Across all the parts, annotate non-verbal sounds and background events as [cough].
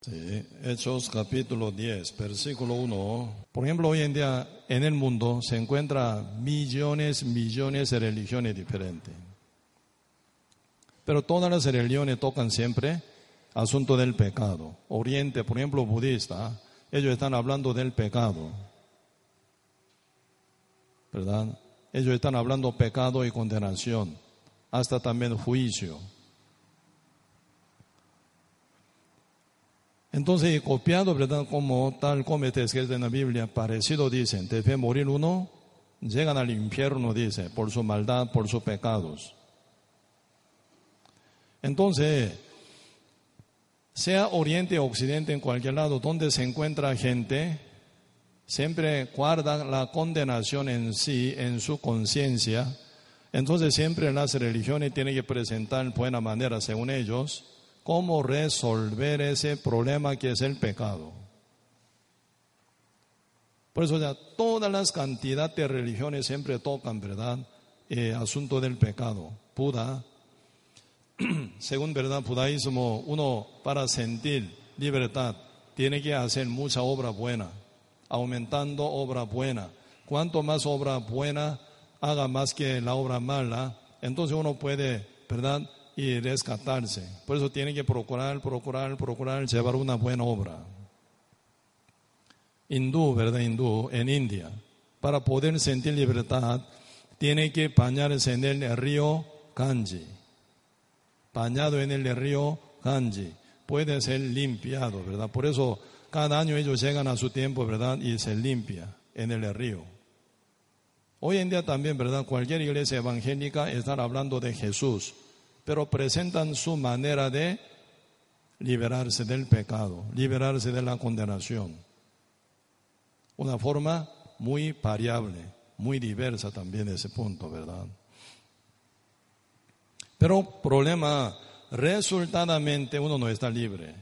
Sí, Hechos capítulo 10, versículo 1. Por ejemplo, hoy en día en el mundo se encuentran millones, millones de religiones diferentes. Pero todas las religiones tocan siempre asunto del pecado. Oriente, por ejemplo, budista, ellos están hablando del pecado. ¿Verdad? Ellos están hablando pecado y condenación, hasta también juicio. Entonces, copiado, ¿verdad? Como tal como está escrito en la Biblia, parecido dicen, debe morir uno, llegan al infierno, dice, por su maldad, por sus pecados. Entonces, sea oriente o occidente, en cualquier lado donde se encuentra gente, siempre guarda la condenación en sí, en su conciencia. Entonces siempre las religiones tienen que presentar buena manera, según ellos, cómo resolver ese problema que es el pecado. Por eso ya todas las cantidades de religiones siempre tocan, ¿verdad? Eh, asunto del pecado. Buda, [clears throat] según verdad judaísmo, uno para sentir libertad tiene que hacer mucha obra buena, aumentando obra buena. Cuanto más obra buena haga más que la obra mala, entonces uno puede, ¿verdad? Y rescatarse. Por eso tiene que procurar, procurar, procurar llevar una buena obra. Hindú, ¿verdad? Hindú, en India, para poder sentir libertad, tiene que bañarse en el río Ganges. Bañado en el río Ganges, puede ser limpiado, ¿verdad? Por eso cada año ellos llegan a su tiempo, ¿verdad? Y se limpia en el río. Hoy en día también, ¿verdad? Cualquier iglesia evangélica está hablando de Jesús pero presentan su manera de liberarse del pecado, liberarse de la condenación. Una forma muy variable, muy diversa también ese punto, ¿verdad? Pero problema, resultadamente uno no está libre,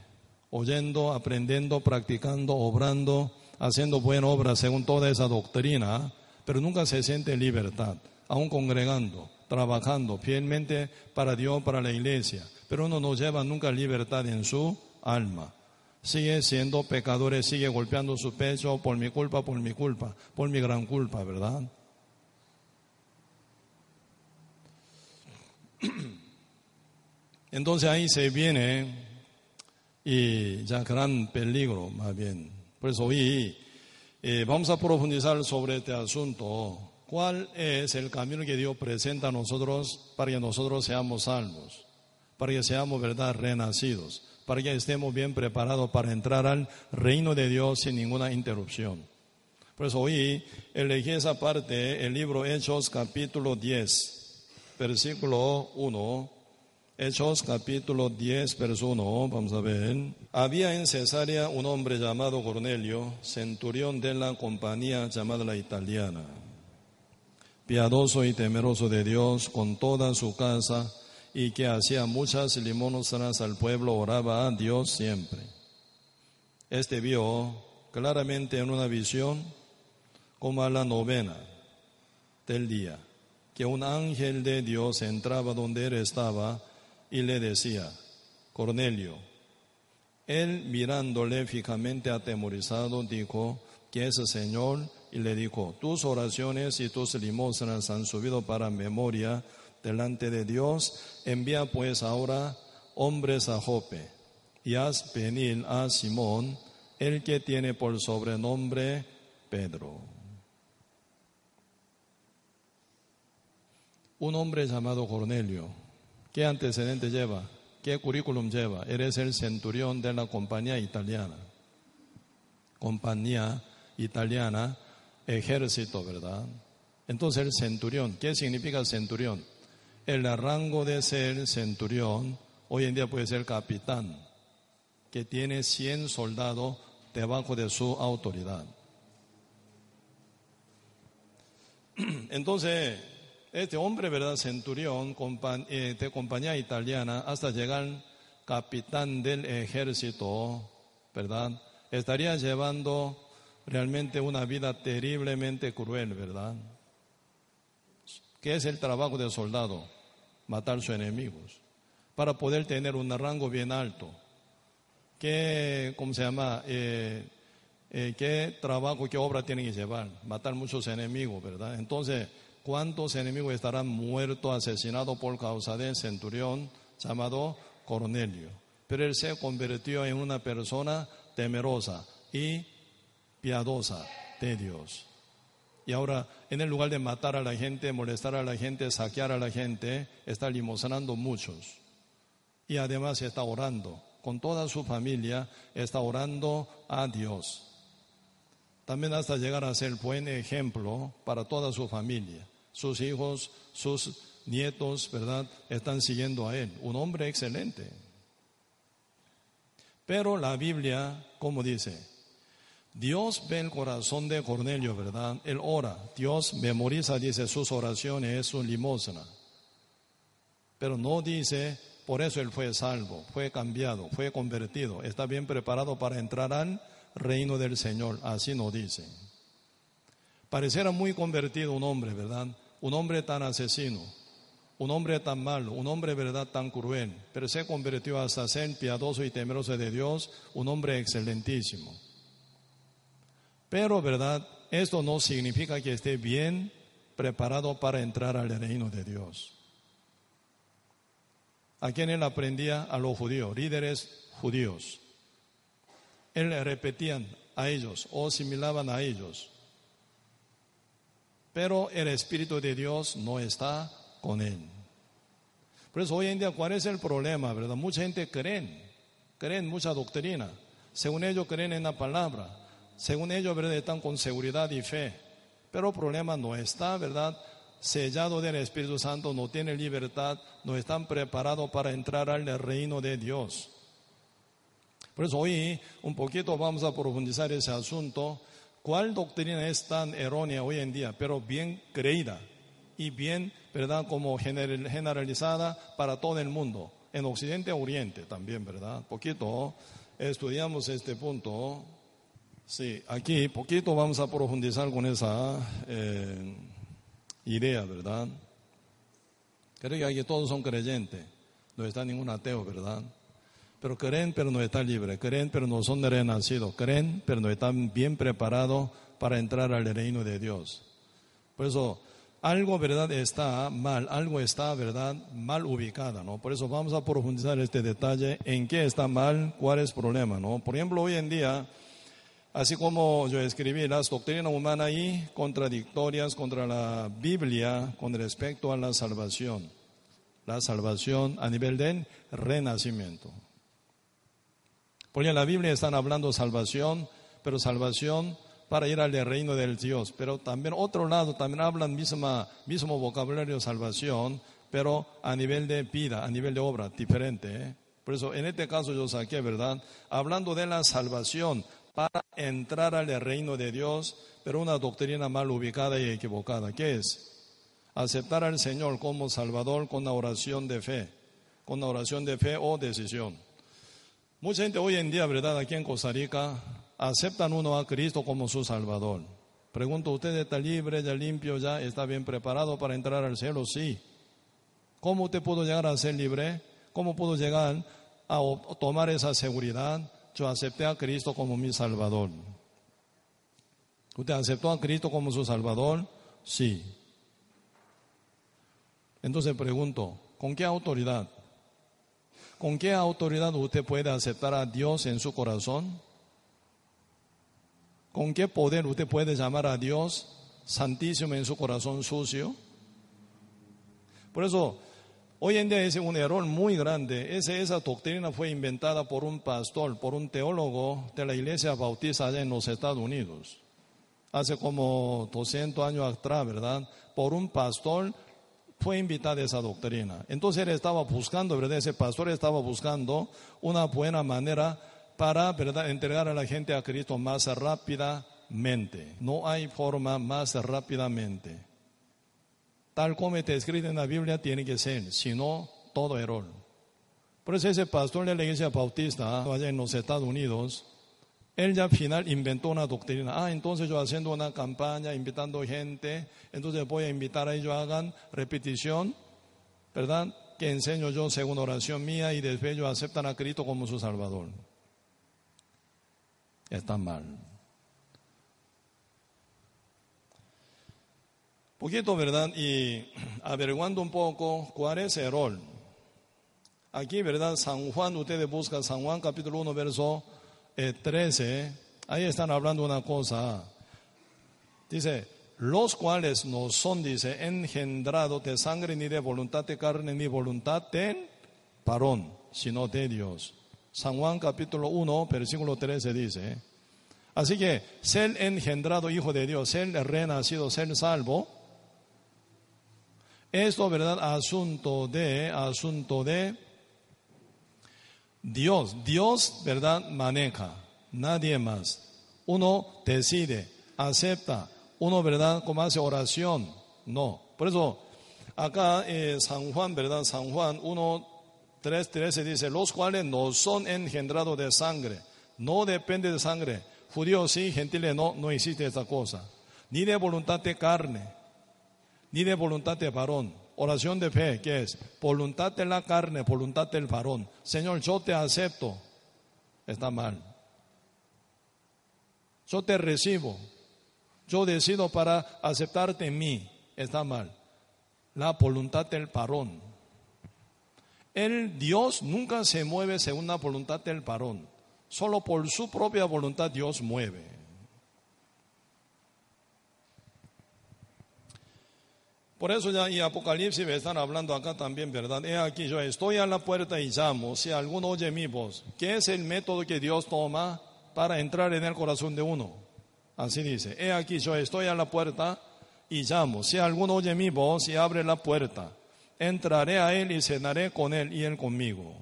oyendo, aprendiendo, practicando, obrando, haciendo buena obra según toda esa doctrina, pero nunca se siente libertad, aún congregando trabajando fielmente para Dios, para la iglesia, pero no lleva nunca libertad en su alma. Sigue siendo pecadores, sigue golpeando su pecho por mi culpa, por mi culpa, por mi gran culpa, ¿verdad? [clears throat] Entonces ahí se viene y ya gran peligro, más bien. Por eso hoy eh, vamos a profundizar sobre este asunto ¿Cuál es el camino que Dios presenta a nosotros para que nosotros seamos salvos? Para que seamos, verdad, renacidos. Para que estemos bien preparados para entrar al reino de Dios sin ninguna interrupción. Por eso hoy elegí esa parte, el libro Hechos capítulo 10, versículo 1. Hechos capítulo 10, verso 1, vamos a ver. Había en Cesarea un hombre llamado Cornelio, centurión de la compañía llamada la italiana piadoso y temeroso de Dios con toda su casa y que hacía muchas limosnas al pueblo, oraba a Dios siempre. Este vio claramente en una visión, como a la novena del día, que un ángel de Dios entraba donde él estaba y le decía, Cornelio, él mirándole fijamente atemorizado, dijo, que ese Señor y le dijo, tus oraciones y tus limosnas han subido para memoria delante de Dios, envía pues ahora hombres a Jope y haz venir a Simón, el que tiene por sobrenombre Pedro. Un hombre llamado Cornelio, ¿qué antecedente lleva? ¿Qué currículum lleva? Eres el centurión de la compañía italiana. Compañía italiana ejército, ¿verdad? Entonces el centurión, ¿qué significa centurión? El rango de ser centurión hoy en día puede ser capitán, que tiene 100 soldados debajo de su autoridad. [clears throat] Entonces, este hombre, ¿verdad? Centurión, de compañía italiana, hasta llegar capitán del ejército, ¿verdad? Estaría llevando realmente una vida terriblemente cruel, ¿verdad? ¿Qué es el trabajo del soldado? Matar a sus enemigos, para poder tener un rango bien alto. ¿Qué, cómo se llama? Eh, eh, ¿Qué trabajo, qué obra tienen que llevar? Matar muchos enemigos, ¿verdad? Entonces, ¿cuántos enemigos estarán muertos, asesinados por causa del centurión llamado Cornelio? Pero él se convirtió en una persona temerosa y piadosa de Dios. Y ahora, en el lugar de matar a la gente, molestar a la gente, saquear a la gente, está limosnando muchos. Y además está orando. Con toda su familia está orando a Dios. También hasta llegar a ser buen ejemplo para toda su familia. Sus hijos, sus nietos, ¿verdad? Están siguiendo a él. Un hombre excelente. Pero la Biblia, como dice, Dios ve el corazón de Cornelio, ¿verdad? Él ora. Dios memoriza, dice, sus oraciones, es su limosna. Pero no dice, por eso él fue salvo, fue cambiado, fue convertido, está bien preparado para entrar al reino del Señor. Así no dice. Pareciera muy convertido un hombre, ¿verdad? Un hombre tan asesino, un hombre tan malo, un hombre, ¿verdad?, tan cruel, pero se convirtió hasta ser piadoso y temeroso de Dios, un hombre excelentísimo. Pero, ¿verdad? Esto no significa que esté bien preparado para entrar al reino de Dios. ¿A quién él aprendía? A los judíos, líderes judíos. Él repetían a ellos o similaban a ellos. Pero el Espíritu de Dios no está con él. Por eso hoy en día, ¿cuál es el problema? ¿Verdad? Mucha gente creen, creen mucha doctrina. Según ellos creen en la palabra según ellos, ¿verdad? Están con seguridad y fe. Pero el problema no está, ¿verdad? Sellado del Espíritu Santo, no tiene libertad, no están preparados para entrar al reino de Dios. Por eso hoy un poquito vamos a profundizar ese asunto. ¿Cuál doctrina es tan errónea hoy en día, pero bien creída y bien, ¿verdad? Como generalizada para todo el mundo, en Occidente Oriente también, ¿verdad? Poquito estudiamos este punto Sí, aquí poquito vamos a profundizar con esa eh, idea, ¿verdad? Creo que aquí todos son creyentes, no está ningún ateo, ¿verdad? Pero creen, pero no están libres, creen, pero no son renacidos, creen, pero no están bien preparados para entrar al reino de Dios. Por eso, algo, ¿verdad? Está mal, algo está, ¿verdad? Mal ubicada, ¿no? Por eso vamos a profundizar este detalle, en qué está mal, cuál es el problema, ¿no? Por ejemplo, hoy en día, Así como yo escribí las doctrinas humanas y contradictorias contra la Biblia con respecto a la salvación. La salvación a nivel del renacimiento. Porque en la Biblia están hablando salvación, pero salvación para ir al reino del Dios. Pero también otro lado, también hablan misma, mismo vocabulario salvación, pero a nivel de vida, a nivel de obra, diferente. ¿eh? Por eso en este caso yo saqué, ¿verdad? Hablando de la salvación, para entrar al reino de Dios, pero una doctrina mal ubicada y equivocada. ¿Qué es? Aceptar al Señor como Salvador con la oración de fe, con la oración de fe o decisión. Mucha gente hoy en día, ¿verdad? Aquí en Costa Rica, aceptan uno a Cristo como su Salvador. Pregunto, ¿usted está libre, ya limpio, ya está bien preparado para entrar al cielo? Sí. ¿Cómo usted pudo llegar a ser libre? ¿Cómo pudo llegar a tomar esa seguridad? Yo acepté a Cristo como mi Salvador. ¿Usted aceptó a Cristo como su Salvador? Sí. Entonces pregunto, ¿con qué autoridad? ¿Con qué autoridad usted puede aceptar a Dios en su corazón? ¿Con qué poder usted puede llamar a Dios santísimo en su corazón sucio? Por eso, Hoy en día es un error muy grande. esa doctrina fue inventada por un pastor, por un teólogo de la iglesia bautista en los Estados Unidos. Hace como 200 años atrás, ¿verdad? Por un pastor fue invitada esa doctrina. Entonces él estaba buscando, ¿verdad? Ese pastor estaba buscando una buena manera para, ¿verdad?, entregar a la gente a Cristo más rápidamente. No hay forma más rápidamente. Tal como está escrito en la Biblia tiene que ser, si no, todo error. Por eso ese pastor de la iglesia bautista allá en los Estados Unidos, él ya al final inventó una doctrina. Ah, entonces yo haciendo una campaña, invitando gente, entonces voy a invitar a ellos hagan repetición, ¿verdad? Que enseño yo según oración mía y después ellos aceptan a Cristo como su Salvador. Está mal. Poquito, ¿verdad? Y [clears throat] averiguando un poco cuál es el rol. Aquí, ¿verdad? San Juan, ustedes buscan San Juan capítulo 1, verso 13, eh, ahí están hablando una cosa. Dice, los cuales no son, dice, engendrados de sangre ni de voluntad de carne ni voluntad de parón, sino de Dios. San Juan capítulo 1, versículo 13 dice, así que ser engendrado hijo de Dios, ser renacido, ser salvo, esto, ¿verdad? Asunto de, asunto de Dios, Dios, ¿verdad? Maneja, nadie más. Uno decide, acepta, uno, ¿verdad? Como hace oración, no. Por eso, acá eh, San Juan, ¿verdad? San Juan 1, 3, 13 dice, los cuales no son engendrados de sangre, no depende de sangre. Judíos sí, gentiles no, no existe esa cosa. Ni de voluntad de carne, ni de voluntad de varón Oración de fe, ¿qué es? Voluntad de la carne, voluntad del varón. Señor, yo te acepto. Está mal. Yo te recibo. Yo decido para aceptarte en mí. Está mal. La voluntad del varón. El Dios nunca se mueve según la voluntad del varón. Solo por su propia voluntad Dios mueve. Por eso ya en Apocalipsis me están hablando acá también, ¿verdad? He aquí yo estoy a la puerta y llamo, si alguno oye mi voz. ¿Qué es el método que Dios toma para entrar en el corazón de uno? Así dice, he aquí yo estoy a la puerta y llamo, si alguno oye mi voz y abre la puerta, entraré a él y cenaré con él y él conmigo.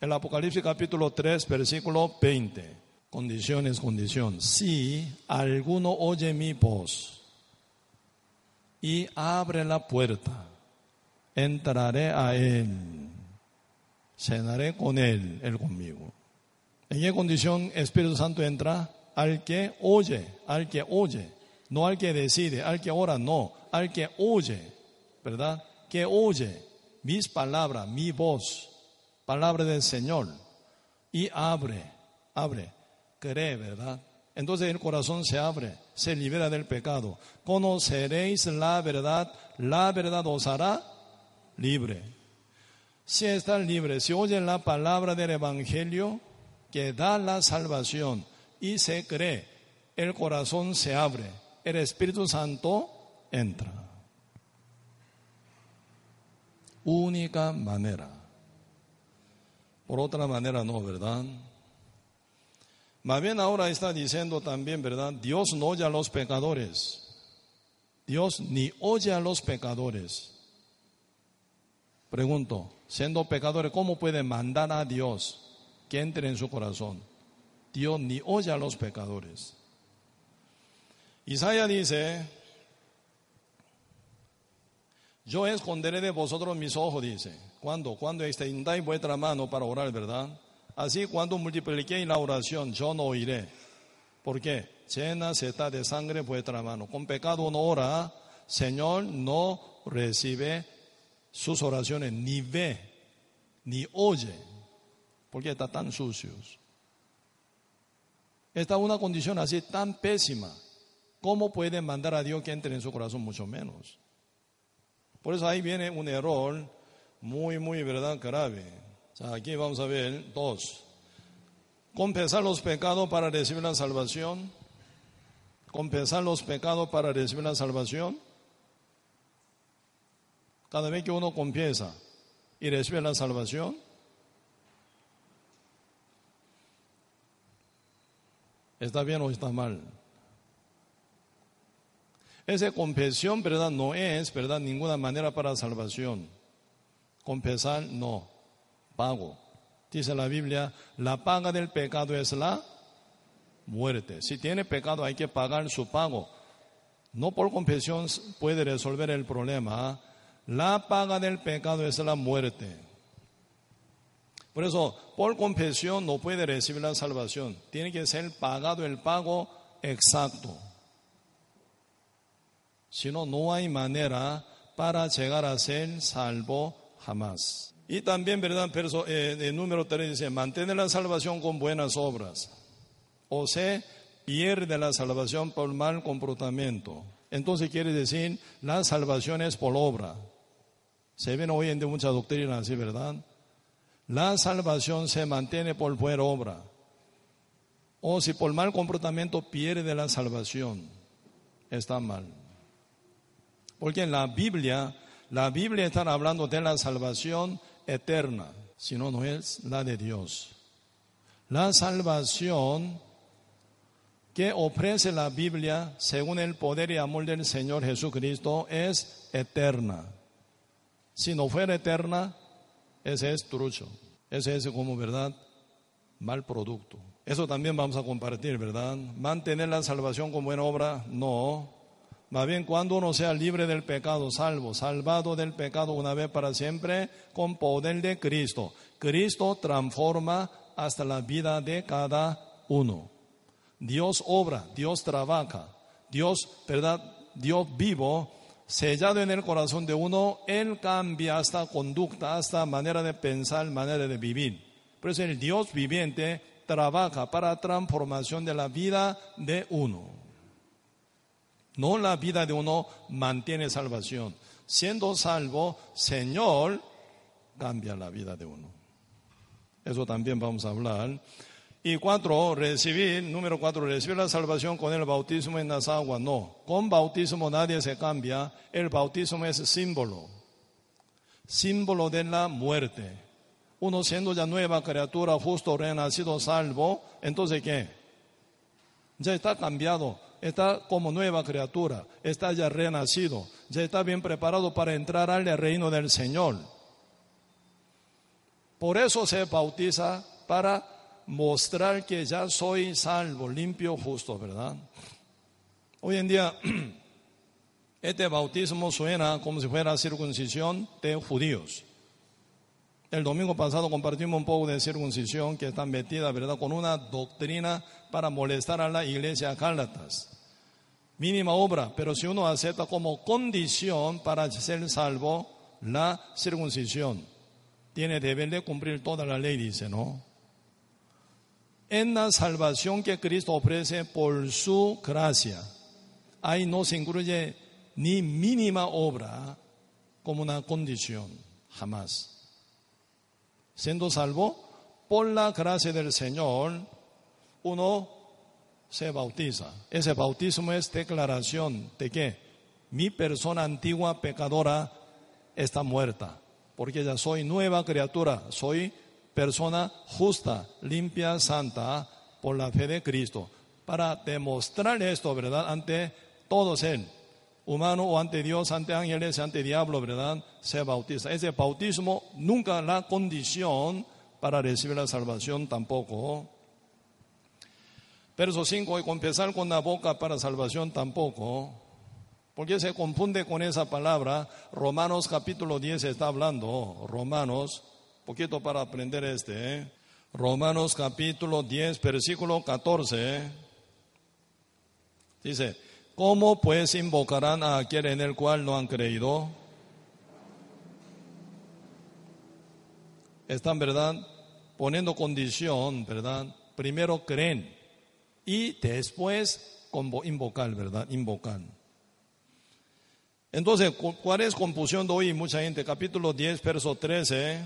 El Apocalipsis capítulo 3, versículo 20. Condiciones, condición. Si alguno oye mi voz y abre la puerta. Entraré a Él, cenaré con Él, Él conmigo. ¿En qué condición Espíritu Santo entra? Al que oye, al que oye, no al que decide, al que ora, no, al que oye, ¿verdad? Que oye mis palabras, mi voz, palabra del Señor, y abre, abre, cree, ¿verdad? Entonces el corazón se abre, se libera del pecado. Conoceréis la verdad, la verdad os hará libre. Si están libre, si oyen la palabra del Evangelio que da la salvación y se cree, el corazón se abre, el Espíritu Santo entra. Única manera. Por otra manera no, ¿verdad? Más bien ahora está diciendo también, ¿verdad? Dios no oye a los pecadores. Dios ni oye a los pecadores. Pregunto, siendo pecadores, ¿cómo puede mandar a Dios que entre en su corazón? Dios ni oye a los pecadores. Isaías dice, yo esconderé de vosotros mis ojos, dice. ¿Cuándo? Cuando extendáis vuestra mano para orar, ¿verdad? Así cuando multipliqué la oración, yo no oiré. ¿Por qué? Llena se está de sangre vuestra mano. Con pecado no ora, Señor no recibe sus oraciones, ni ve, ni oye, porque está tan sucios. Esta es una condición así tan pésima. ¿Cómo puede mandar a Dios que entre en su corazón? Mucho menos. Por eso ahí viene un error muy, muy, verdad, grave aquí vamos a ver dos. Compensar los pecados para recibir la salvación. Compensar los pecados para recibir la salvación. Cada vez que uno confiesa y recibe la salvación, ¿está bien o está mal? Esa confesión, ¿verdad? No es, ¿verdad? Ninguna manera para salvación. Confesar, no pago. Dice la Biblia, la paga del pecado es la muerte. Si tiene pecado hay que pagar su pago. No por confesión puede resolver el problema. La paga del pecado es la muerte. Por eso, por confesión no puede recibir la salvación. Tiene que ser pagado el pago exacto. Si no, no hay manera para llegar a ser salvo jamás. Y también, ¿verdad? Verso, eh, el número 3 dice, mantener la salvación con buenas obras. O se pierde la salvación por mal comportamiento. Entonces quiere decir, la salvación es por obra. Se ven hoy en día muchas doctrinas así, ¿verdad? La salvación se mantiene por buena obra. O si por mal comportamiento pierde la salvación, está mal. Porque en la Biblia, la Biblia está hablando de la salvación eterna, si no, no es la de Dios. La salvación que ofrece la Biblia, según el poder y amor del Señor Jesucristo, es eterna. Si no fuera eterna, ese es trucho. Ese es como, ¿verdad? Mal producto. Eso también vamos a compartir, ¿verdad? Mantener la salvación con buena obra, no. Más bien cuando uno sea libre del pecado, salvo, salvado del pecado una vez para siempre, con poder de Cristo. Cristo transforma hasta la vida de cada uno. Dios obra, Dios trabaja, Dios, ¿verdad? Dios vivo, sellado en el corazón de uno, Él cambia hasta conducta, hasta manera de pensar, manera de vivir. Por eso el Dios viviente trabaja para transformación de la vida de uno. No la vida de uno mantiene salvación. Siendo salvo, Señor cambia la vida de uno. Eso también vamos a hablar. Y cuatro, recibir, número cuatro, recibir la salvación con el bautismo en las aguas. No, con bautismo nadie se cambia. El bautismo es símbolo, símbolo de la muerte. Uno siendo ya nueva criatura, justo, renacido, salvo, entonces ¿qué? Ya está cambiado está como nueva criatura, está ya renacido, ya está bien preparado para entrar al reino del Señor. Por eso se bautiza para mostrar que ya soy salvo, limpio, justo, ¿verdad? Hoy en día, [clears throat] este bautismo suena como si fuera circuncisión de judíos. El domingo pasado compartimos un poco de circuncisión que está metida, ¿verdad?, con una doctrina para molestar a la iglesia Gálatas mínima obra, pero si uno acepta como condición para ser salvo la circuncisión, tiene deber de cumplir toda la ley, dice, ¿no? En la salvación que Cristo ofrece por su gracia, ahí no se incluye ni mínima obra como una condición, jamás. Siendo salvo por la gracia del Señor, uno se bautiza. Ese bautismo es declaración de que mi persona antigua pecadora está muerta, porque ya soy nueva criatura, soy persona justa, limpia, santa por la fe de Cristo. Para demostrar esto, ¿verdad? Ante todos él, humano o ante Dios, ante ángeles, ante diablo, ¿verdad? Se bautiza. Ese bautismo nunca la condición para recibir la salvación tampoco. Verso 5, y confesar con la boca para salvación tampoco, porque se confunde con esa palabra. Romanos capítulo 10 está hablando, Romanos, poquito para aprender este, ¿eh? Romanos capítulo 10, versículo 14, dice, ¿cómo pues invocarán a aquel en el cual no han creído? Están, ¿verdad? Poniendo condición, ¿verdad? Primero creen y después invocar, ¿verdad? Invocar. Entonces, ¿cuál es confusión de hoy mucha gente? Capítulo 10, verso 13.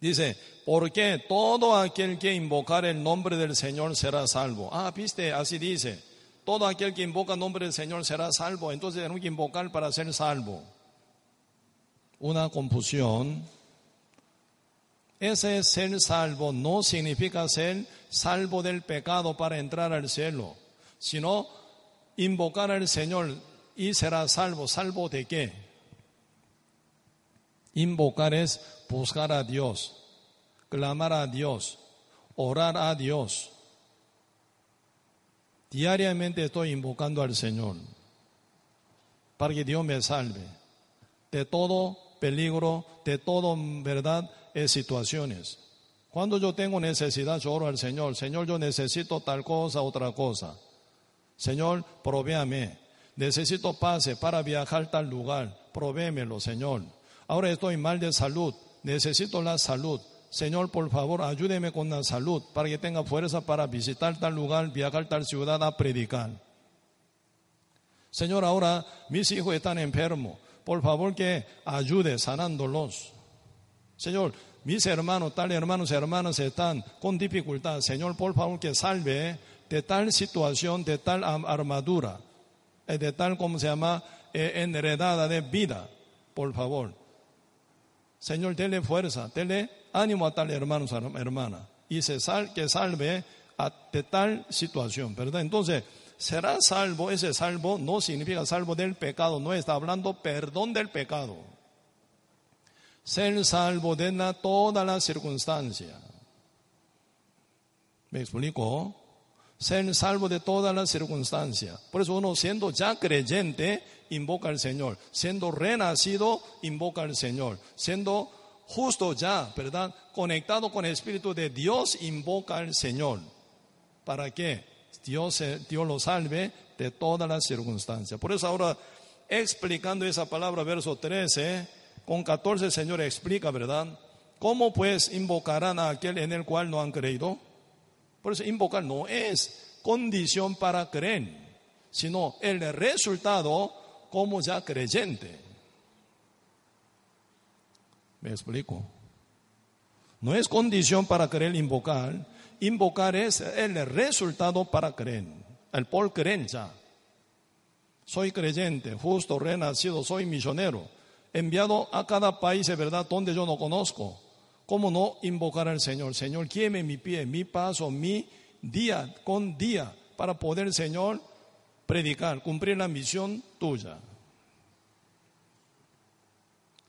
Dice, porque todo aquel que invocar el nombre del Señor será salvo. Ah, viste, así dice. Todo aquel que invoca el nombre del Señor será salvo. Entonces tenemos que invocar para ser salvo. Una confusión ese ser salvo no significa ser salvo del pecado para entrar al cielo, sino invocar al Señor y será salvo. ¿Salvo de qué? Invocar es buscar a Dios, clamar a Dios, orar a Dios. Diariamente estoy invocando al Señor para que Dios me salve de todo peligro, de todo, verdad, eh, situaciones. Cuando yo tengo necesidad, yo oro al Señor. Señor, yo necesito tal cosa, otra cosa. Señor, provéame. Necesito pase para viajar tal lugar. Provémelo, Señor. Ahora estoy mal de salud. Necesito la salud. Señor, por favor, ayúdeme con la salud para que tenga fuerza para visitar tal lugar, viajar tal ciudad a predicar. Señor, ahora mis hijos están enfermos. Por favor, que ayude sanándolos. Señor, mis hermanos, tal hermanos hermanas están con dificultad. Señor, por favor, que salve de tal situación, de tal armadura, eh, de tal, como se llama, eh, enredada de vida. Por favor. Señor, dele fuerza, dele ánimo a tal hermano, hermana, y se sal, que salve de tal situación, ¿verdad? Entonces, será salvo, ese salvo no significa salvo del pecado, no está hablando perdón del pecado. Ser salvo de la, toda la circunstancia. ¿Me explico? Ser salvo de todas las circunstancias. Por eso uno siendo ya creyente, invoca al Señor. Siendo renacido, invoca al Señor. Siendo justo ya, ¿verdad? Conectado con el Espíritu de Dios, invoca al Señor. ¿Para qué? Dios, Dios lo salve de todas las circunstancias. Por eso ahora, explicando esa palabra, verso 13, con 14 el Señor explica, ¿verdad? ¿Cómo pues invocarán a aquel en el cual no han creído? Por eso invocar no es condición para creer, sino el resultado como ya creyente. ¿Me explico? No es condición para creer invocar. Invocar es el resultado para creer. El por creencia. Soy creyente, justo, renacido, soy misionero. Enviado a cada país, de verdad, donde yo no conozco. ¿Cómo no invocar al Señor? Señor, quieme mi pie, mi paso, mi día con día para poder, Señor, predicar, cumplir la misión tuya.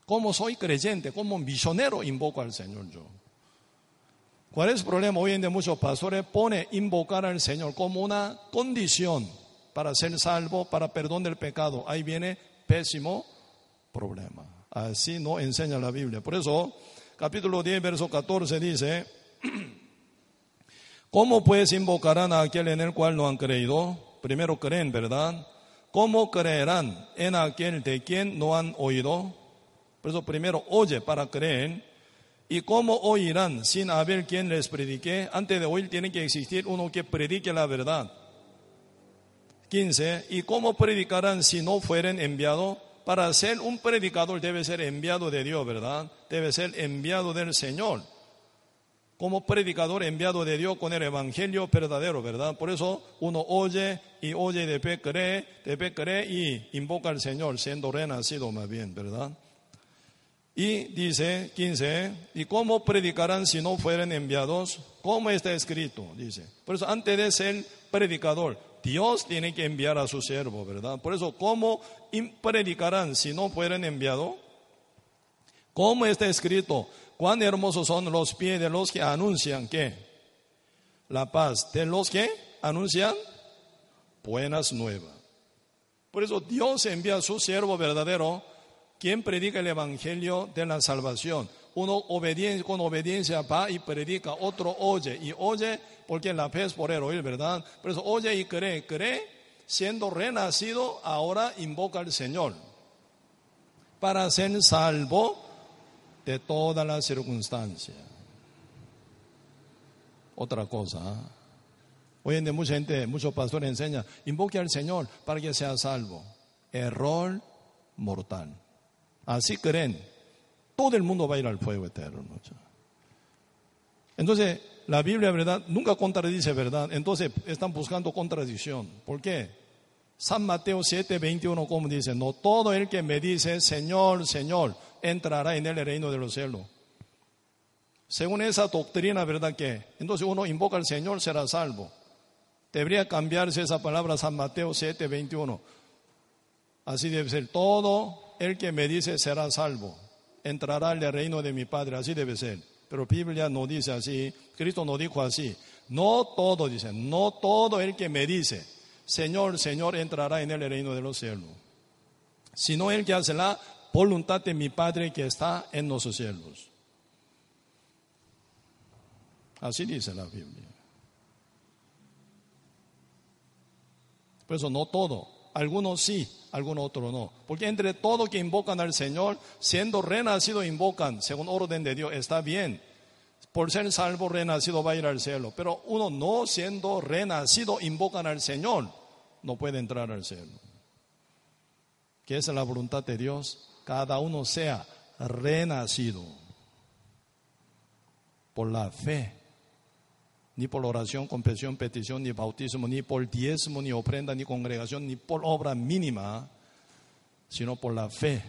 Como soy creyente, como misionero invoco al Señor yo. ¿Cuál es el problema? Hoy en día muchos pastores pone invocar al Señor como una condición para ser salvo, para perdón del pecado. Ahí viene pésimo problema. Así no enseña la Biblia. Por eso, capítulo 10, verso 14 dice, [clears throat] ¿cómo pues invocarán a aquel en el cual no han creído? Primero creen, ¿verdad? ¿Cómo creerán en aquel de quien no han oído? Por eso primero oye para creer. ¿Y cómo oirán sin haber quien les predique? Antes de oír tiene que existir uno que predique la verdad. 15. ¿Y cómo predicarán si no fueren enviados? Para ser un predicador debe ser enviado de Dios, ¿verdad? Debe ser enviado del Señor. Como predicador enviado de Dios con el evangelio verdadero, ¿verdad? Por eso uno oye y oye de fe cree, de fe cree y invoca al Señor, siendo renacido más bien, ¿verdad? Y dice 15, ¿y cómo predicarán si no fueren enviados? ¿Cómo está escrito? Dice. Por eso antes de ser predicador, Dios tiene que enviar a su siervo, ¿verdad? Por eso, ¿cómo predicarán si no fueren enviados? ¿Cómo está escrito? Cuán hermosos son los pies de los que anuncian que la paz, de los que anuncian buenas nuevas. Por eso Dios envía a su siervo verdadero quien predica el Evangelio de la salvación. Uno con obediencia va y predica, otro oye y oye porque la fe es por el oír, ¿verdad? Por eso oye y cree, cree, siendo renacido, ahora invoca al Señor para ser salvo de todas las circunstancias. Otra cosa. ¿ah? Hoy en día mucha gente, muchos pastores enseñan, invoque al Señor para que sea salvo. Error mortal. Así creen. Todo el mundo va a ir al fuego eterno. Entonces, la Biblia, ¿verdad? Nunca contradice verdad. Entonces, están buscando contradicción. ¿Por qué? San Mateo 7, 21, como dice, no todo el que me dice, Señor, Señor, entrará en el reino de los cielos. Según esa doctrina, ¿verdad que? Entonces uno invoca al Señor, será salvo. Debería cambiarse esa palabra San Mateo 7, 21. Así debe ser. Todo el que me dice será salvo, entrará al reino de mi Padre, así debe ser. Pero Biblia no dice así, Cristo no dijo así. No todo, dice, no todo el que me dice, Señor, Señor, entrará en el reino de los cielos, sino el que hace la voluntad de mi Padre que está en los cielos. Así dice la Biblia. Por eso no todo, algunos sí, algunos otros no. Porque entre todo que invocan al Señor, siendo renacido invocan según orden de Dios, está bien. Por ser salvo renacido va a ir al cielo. Pero uno no siendo renacido invocan al Señor, no puede entrar al cielo. Que es la voluntad de Dios, cada uno sea renacido por la fe ni por oración, confesión, petición, ni bautismo, ni por diezmo, ni ofrenda, ni congregación, ni por obra mínima, sino por la fe,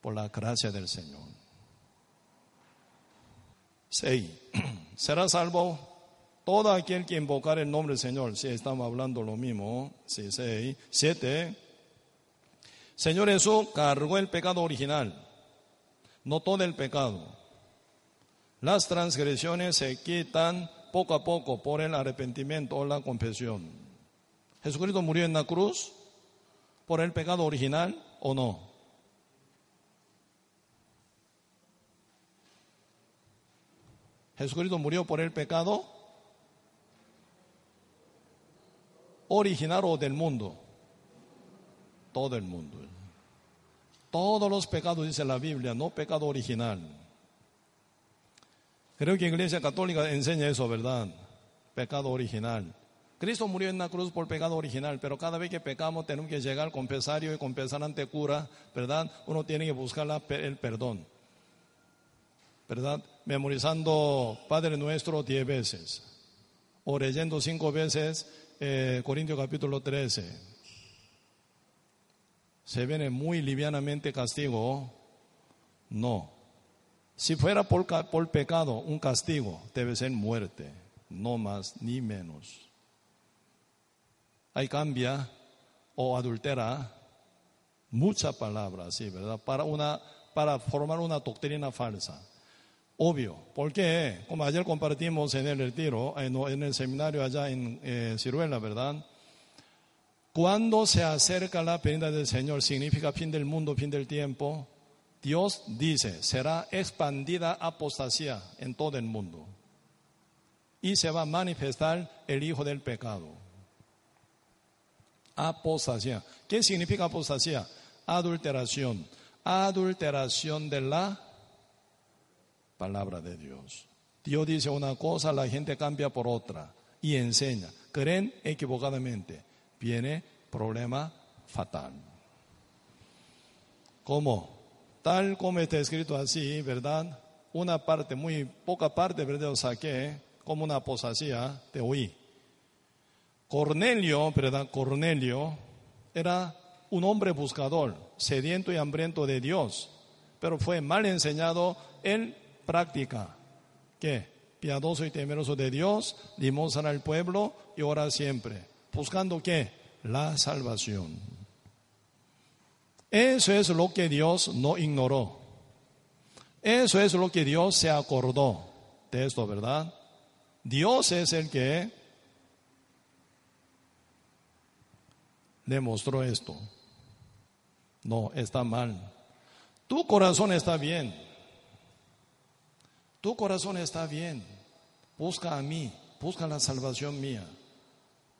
por la gracia del Señor. 6. [clears throat] Será salvo todo aquel que invocar el nombre del Señor. Si estamos hablando lo mismo. Sí, 6. 7. Señor Jesús cargó el pecado original, no todo el pecado. Las transgresiones se quitan poco a poco por el arrepentimiento o la confesión. Jesucristo murió en la cruz por el pecado original o no. Jesucristo murió por el pecado original o del mundo. Todo el mundo. Todos los pecados, dice la Biblia, no pecado original. Creo que la Iglesia Católica enseña eso, ¿verdad? Pecado original. Cristo murió en la cruz por pecado original, pero cada vez que pecamos tenemos que llegar al confesario y confesar ante cura, ¿verdad? Uno tiene que buscar el perdón, ¿verdad? Memorizando Padre Nuestro diez veces, o leyendo cinco veces eh, Corintios capítulo 13. ¿Se viene muy livianamente castigo? No. Si fuera por, por pecado un castigo, debe ser muerte, no más ni menos. Ahí cambia o adultera muchas palabras, sí, ¿verdad? Para, una, para formar una doctrina falsa. Obvio, porque como ayer compartimos en el retiro, en, el seminario allá en eh, Ciruela, ¿verdad? Cuando se acerca la venida del Señor, significa fin del mundo, fin del tiempo. Dios dice, será expandida apostasía en todo el mundo y se va a manifestar el hijo del pecado. Apostasía. ¿Qué significa apostasía? Adulteración. Adulteración de la palabra de Dios. Dios dice una cosa, la gente cambia por otra y enseña. Creen equivocadamente. Viene problema fatal. ¿Cómo? Tal como está escrito así, ¿verdad? Una parte, muy poca parte, ¿verdad? Lo saqué como una posacía de oí. Cornelio, ¿verdad? Cornelio era un hombre buscador, sediento y hambriento de Dios, pero fue mal enseñado en práctica. ¿Qué? Piadoso y temeroso de Dios, limosna al pueblo y ora siempre. ¿Buscando qué? La salvación. Eso es lo que Dios no ignoró. Eso es lo que Dios se acordó de esto, ¿verdad? Dios es el que demostró esto. No, está mal. Tu corazón está bien. Tu corazón está bien. Busca a mí, busca la salvación mía.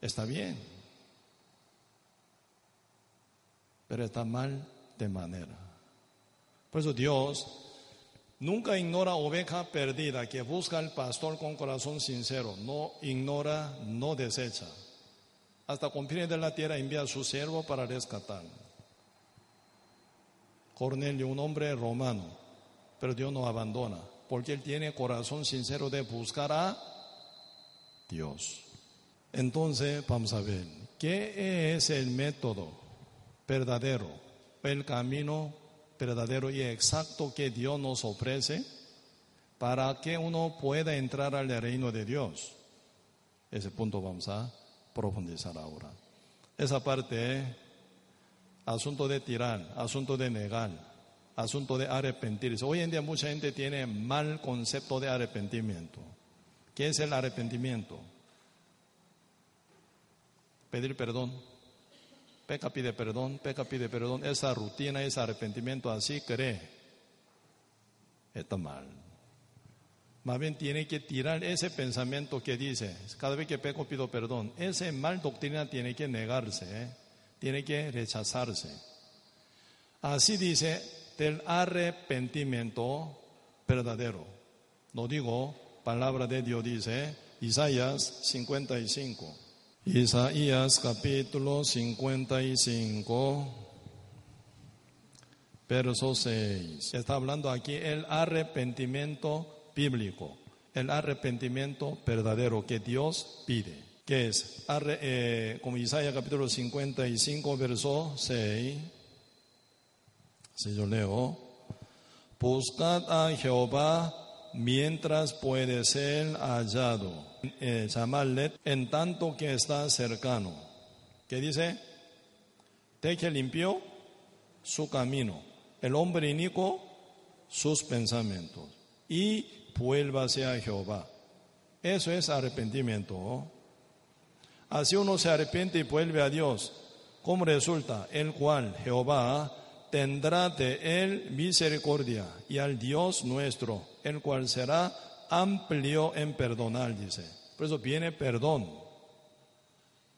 Está bien. Pero está mal de manera. Por eso Dios nunca ignora oveja perdida que busca al pastor con corazón sincero, no ignora, no desecha. Hasta con fines de la tierra envía a su siervo para rescatar. Cornelio, un hombre romano, pero Dios no abandona, porque él tiene corazón sincero de buscar a Dios. Entonces, vamos a ver, ¿qué es el método? Verdadero, el camino verdadero y exacto que Dios nos ofrece para que uno pueda entrar al reino de Dios. Ese punto vamos a profundizar ahora. Esa parte, asunto de tirar, asunto de negar, asunto de arrepentirse. Hoy en día mucha gente tiene mal concepto de arrepentimiento. ¿Qué es el arrepentimiento? Pedir perdón. Peca pide perdón, peca pide perdón. Esa rutina, ese arrepentimiento así cree. Está mal. Más bien tiene que tirar ese pensamiento que dice, cada vez que peco pido perdón. Esa mal doctrina tiene que negarse, ¿eh? tiene que rechazarse. Así dice del arrepentimiento verdadero. No digo, palabra de Dios dice, Isaías 55. Isaías capítulo 55, verso 6. Está hablando aquí el arrepentimiento bíblico, el arrepentimiento verdadero que Dios pide, que es, eh, como Isaías capítulo 55, verso 6, si yo leo, buscad a Jehová mientras puede ser hallado, eh, llamarle en tanto que está cercano. ¿Qué dice? De que limpió su camino, el hombre inico sus pensamientos y vuélvase a Jehová. Eso es arrepentimiento. Así uno se arrepiente y vuelve a Dios. ¿Cómo resulta? El cual Jehová tendrá de él misericordia y al Dios nuestro, el cual será amplio en perdonar, dice. Por eso viene perdón.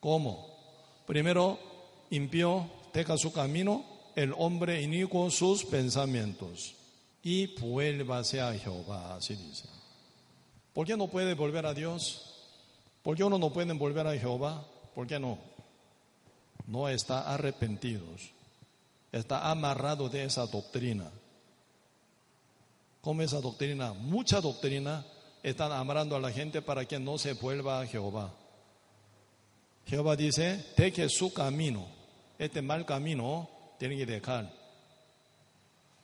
¿Cómo? Primero, impío deja su camino, el hombre inicuo sus pensamientos y vuélvase a Jehová, así dice. ¿Por qué no puede volver a Dios? ¿Por qué uno no puede volver a Jehová? ¿Por qué no? No está arrepentidos, está amarrado de esa doctrina. ¿Cómo esa doctrina? Mucha doctrina están amarrando a la gente para que no se vuelva a Jehová. Jehová dice, deje su camino, este mal camino tiene que dejar.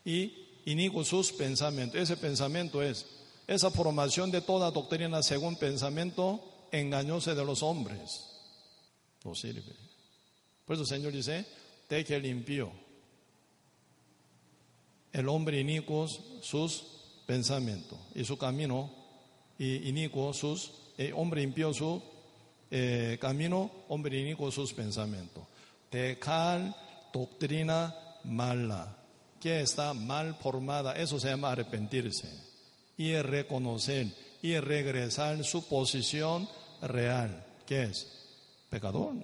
Y inico sus pensamientos. Ese pensamiento es esa formación de toda doctrina según pensamiento engañoso de los hombres. No sirve. Por eso el Señor dice, te que limpio el hombre inicuo sus pensamientos y su camino, y inicuo sus, eh, hombre impío su eh, camino, hombre inicuo sus pensamientos. Dejar doctrina mala que está mal formada, eso se llama arrepentirse y reconocer y regresar su posición real, que es pecador.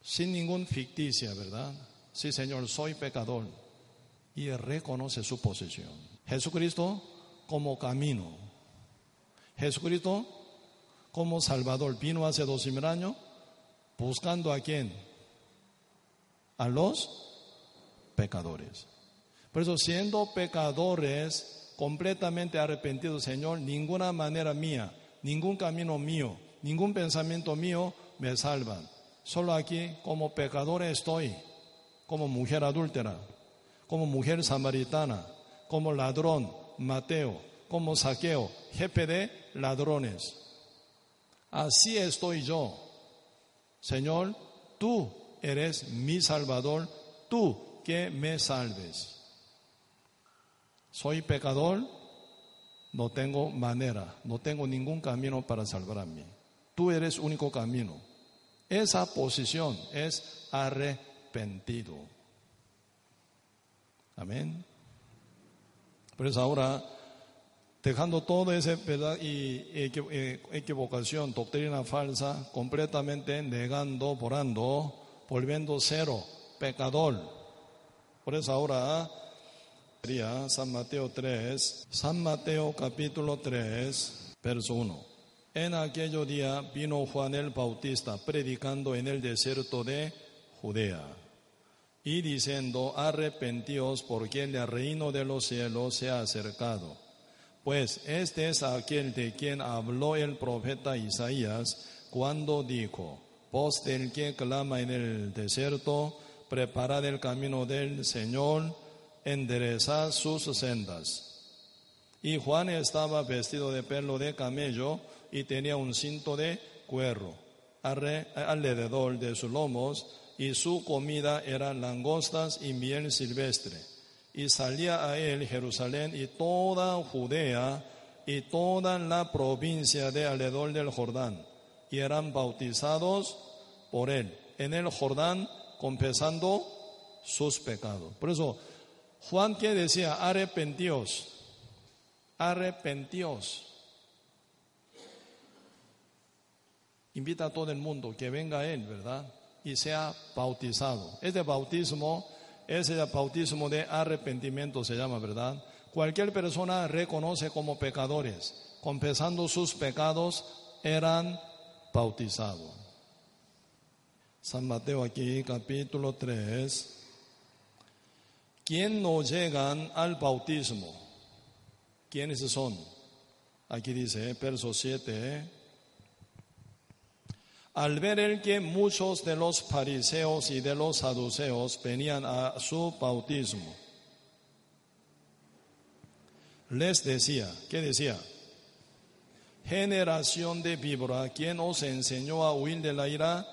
Sin ningún ficticia, ¿verdad? Sí, Señor, soy pecador. Y reconoce su posición. Jesucristo como camino. Jesucristo como Salvador vino hace dos mil años buscando a quién? A los pecadores. Por eso, siendo pecadores completamente arrepentidos, Señor, ninguna manera mía, ningún camino mío, ningún pensamiento mío me salvan. Solo aquí como pecador estoy, como mujer adúltera, como mujer samaritana, como ladrón, Mateo, como saqueo, jefe de ladrones. Así estoy yo. Señor, tú eres mi Salvador, tú que me salves. Soy pecador, no tengo manera, no tengo ningún camino para salvarme. Tú eres único camino. Esa posición es arrepentido. Amén. Por eso ahora, dejando todo ese verdad y eh, equivocación, doctrina falsa, completamente negando, porando, volviendo cero, pecador por eso ahora sería San Mateo 3, San Mateo capítulo 3, verso 1. En aquello día vino Juan el Bautista predicando en el desierto de Judea y diciendo, arrepentíos porque el reino de los cielos se ha acercado. Pues este es aquel de quien habló el profeta Isaías cuando dijo, voz del que clama en el desierto, preparad el camino del Señor, enderezad sus sendas. Y Juan estaba vestido de pelo de camello y tenía un cinto de cuero alrededor de sus lomos y su comida era langostas y miel silvestre. Y salía a él Jerusalén y toda Judea y toda la provincia de alrededor del Jordán, y eran bautizados por él en el Jordán, confesando sus pecados. Por eso, Juan que decía, arrepentíos, arrepentíos. Invita a todo el mundo que venga a Él, ¿verdad? Y sea bautizado. Este bautismo, ese bautismo de arrepentimiento se llama, ¿verdad? Cualquier persona reconoce como pecadores, confesando sus pecados, eran bautizados. San Mateo aquí, capítulo 3. ¿Quién no llegan al bautismo? ¿Quiénes son? Aquí dice, verso 7. Al ver el que muchos de los fariseos y de los saduceos venían a su bautismo, les decía, ¿qué decía? Generación de víbora, ¿quién os enseñó a huir de la ira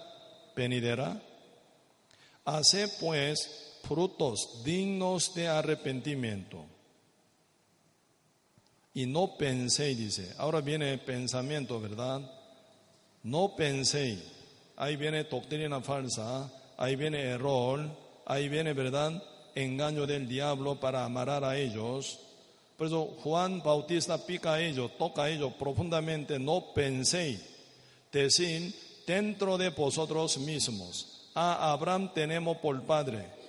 venidera? Hace pues frutos dignos de arrepentimiento. Y no penséis, dice, ahora viene el pensamiento, ¿verdad? No penséis, ahí viene doctrina falsa, ahí viene error, ahí viene, ¿verdad? Engaño del diablo para amarrar a ellos. Por eso Juan Bautista pica a ellos, toca a ellos profundamente, no penséis, decir, dentro de vosotros mismos, a Abraham tenemos por padre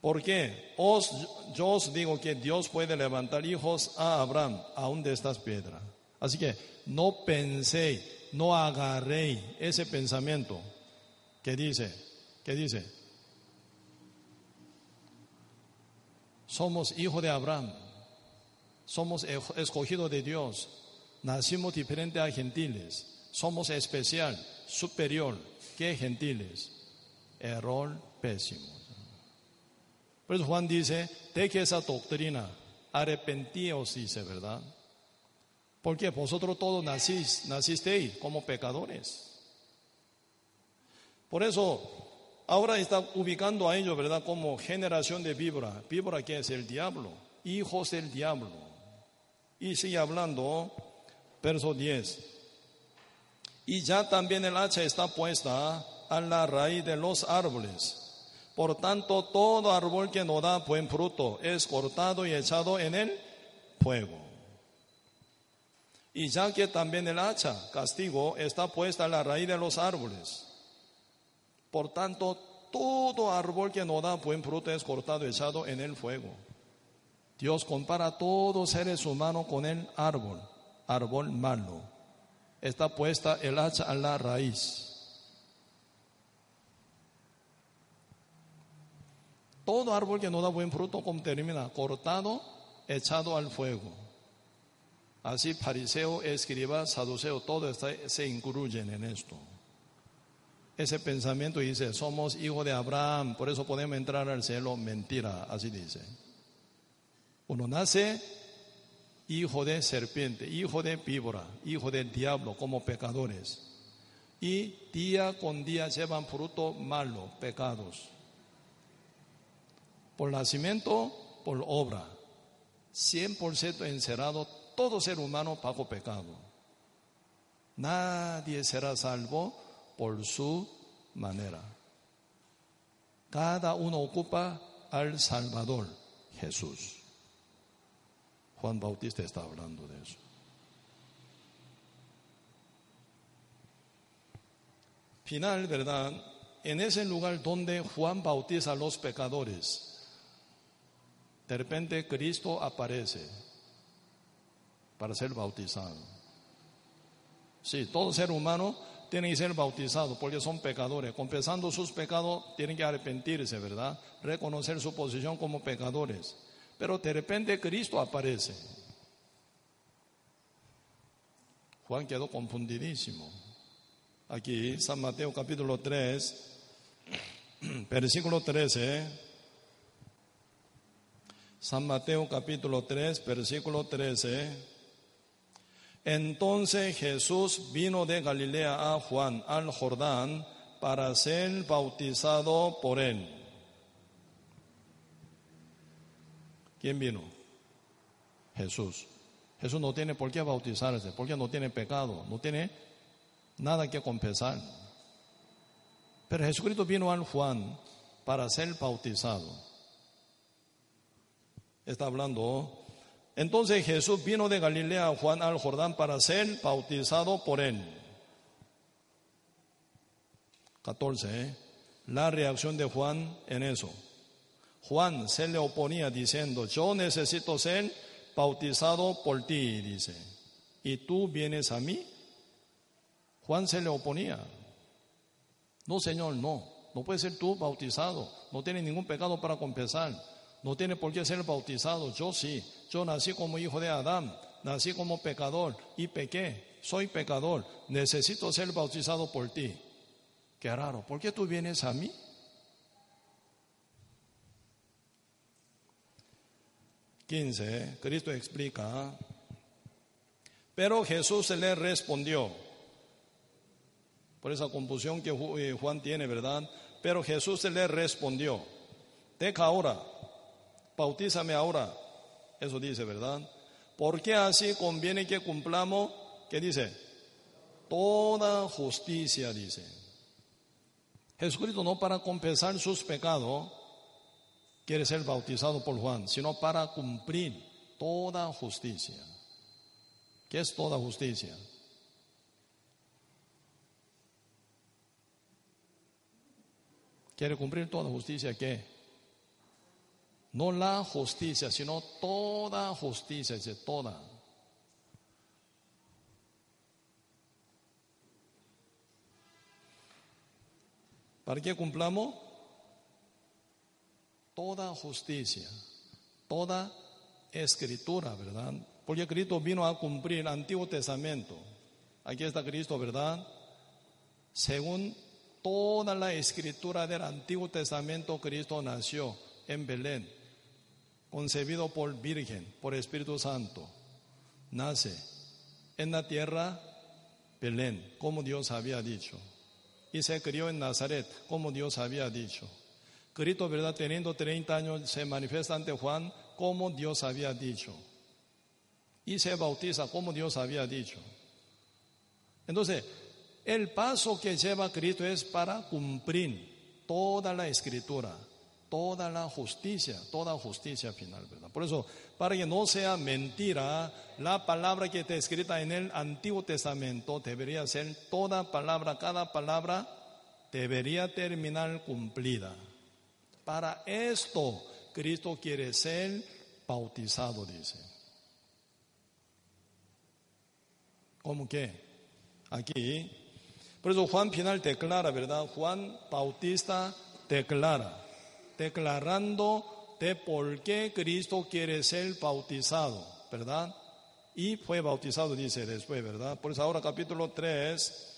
¿Por qué? Os, yo os digo que Dios puede levantar hijos a Abraham aún de estas piedras. Así que no penséis, no agarréis ese pensamiento que dice, que dice, somos hijos de Abraham, somos escogidos de Dios, nacimos diferente a gentiles, somos especial, superior que gentiles. Error pésimo. Por eso Juan dice, deje esa doctrina, arrepentíos, dice, ¿verdad? Porque vosotros todos nacís, nacisteis como pecadores. Por eso, ahora está ubicando a ellos, ¿verdad? Como generación de víbora. Víbora que es el diablo, hijos del diablo. Y sigue hablando, verso 10. Y ya también el hacha está puesta a la raíz de los árboles. Por tanto, todo árbol que no da buen fruto es cortado y echado en el fuego. Y ya que también el hacha, castigo, está puesta a la raíz de los árboles. Por tanto, todo árbol que no da buen fruto es cortado echado en el fuego. Dios compara a todos seres humanos con el árbol, árbol malo. Está puesta el hacha a la raíz. Todo árbol que no da buen fruto, como termina? Cortado, echado al fuego. Así fariseo, escriba, saduceo, todo se incluyen en esto. Ese pensamiento dice, somos hijos de Abraham, por eso podemos entrar al cielo. Mentira, así dice. Uno nace hijo de serpiente, hijo de víbora, hijo del diablo, como pecadores. Y día con día llevan fruto malo, pecados por nacimiento, por obra. 100% encerrado todo ser humano bajo pecado. Nadie será salvo por su manera. Cada uno ocupa al Salvador, Jesús. Juan Bautista está hablando de eso. Final, ¿verdad? En ese lugar donde Juan bautiza a los pecadores, de repente Cristo aparece para ser bautizado. Sí, todo ser humano tiene que ser bautizado porque son pecadores. Confesando sus pecados, tienen que arrepentirse, ¿verdad? Reconocer su posición como pecadores. Pero de repente Cristo aparece. Juan quedó confundidísimo. Aquí, San Mateo capítulo 3, [clears throat] versículo 13. San Mateo capítulo 3, versículo 13. Entonces Jesús vino de Galilea a Juan al Jordán para ser bautizado por él. ¿Quién vino? Jesús. Jesús no tiene por qué bautizarse, porque no tiene pecado, no tiene nada que compensar. Pero Jesucristo vino al Juan para ser bautizado. Está hablando. Entonces Jesús vino de Galilea a Juan al Jordán para ser bautizado por él. 14. ¿eh? La reacción de Juan en eso. Juan se le oponía diciendo, yo necesito ser bautizado por ti, dice. ¿Y tú vienes a mí? Juan se le oponía. No, Señor, no. No puede ser tú bautizado. No tiene ningún pecado para compensar. No tiene por qué ser bautizado. Yo sí. Yo nací como hijo de Adán. Nací como pecador y pequé. Soy pecador. Necesito ser bautizado por ti. Qué raro. ¿Por qué tú vienes a mí? 15, Cristo explica, pero Jesús le respondió, por esa confusión que eh, Juan tiene, ¿verdad? Pero Jesús le respondió, deja ahora, bautízame ahora, eso dice, ¿verdad? Porque así conviene que cumplamos, ¿qué dice? Toda justicia, dice. Jesucristo no para compensar sus pecados, quiere ser bautizado por Juan, sino para cumplir toda justicia. ¿Qué es toda justicia? Quiere cumplir toda justicia, ¿qué? No la justicia, sino toda justicia, dice toda. ¿Para qué cumplamos? toda justicia, toda escritura, ¿verdad? Porque Cristo vino a cumplir el Antiguo Testamento. Aquí está Cristo, ¿verdad? Según toda la escritura del Antiguo Testamento, Cristo nació en Belén, concebido por Virgen, por Espíritu Santo. Nace en la tierra Belén, como Dios había dicho. Y se crió en Nazaret, como Dios había dicho. Cristo, ¿verdad? Teniendo 30 años, se manifiesta ante Juan como Dios había dicho. Y se bautiza como Dios había dicho. Entonces, el paso que lleva Cristo es para cumplir toda la escritura, toda la justicia, toda justicia final, ¿verdad? Por eso, para que no sea mentira, la palabra que está escrita en el Antiguo Testamento debería ser toda palabra, cada palabra debería terminar cumplida. Para esto Cristo quiere ser bautizado, dice. ¿Cómo que? Aquí. Por eso Juan final declara, ¿verdad? Juan Bautista declara, declarando de por qué Cristo quiere ser bautizado, ¿verdad? Y fue bautizado, dice después, ¿verdad? Por eso ahora capítulo 3,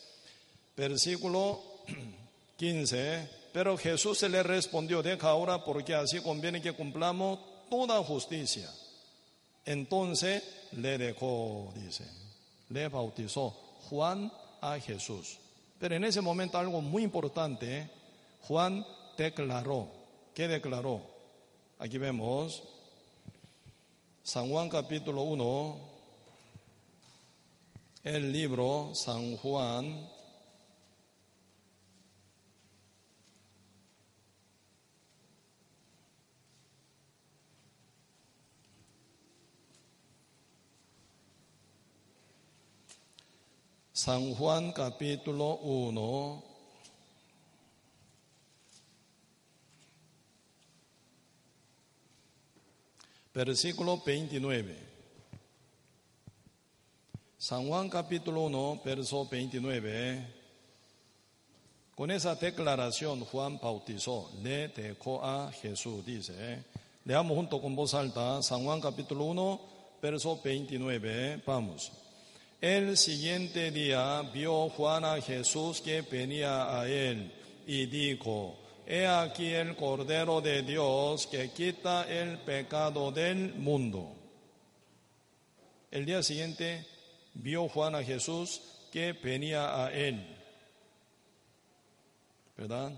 versículo [clears throat] 15. Pero Jesús se le respondió, deja ahora porque así conviene que cumplamos toda justicia. Entonces le dejó, dice, le bautizó Juan a Jesús. Pero en ese momento algo muy importante, ¿eh? Juan declaró, ¿qué declaró? Aquí vemos San Juan capítulo 1, el libro San Juan San Juan capítulo 1. Versículo 29. San Juan capítulo 1, verso 29. Con esa declaración Juan bautizó, le dejó a Jesús, dice. Leamos junto con voz alta San Juan capítulo 1, verso 29. Vamos. El siguiente día vio Juan a Jesús que venía a él y dijo, He aquí el Cordero de Dios que quita el pecado del mundo. El día siguiente vio Juan a Jesús que venía a él. ¿verdad?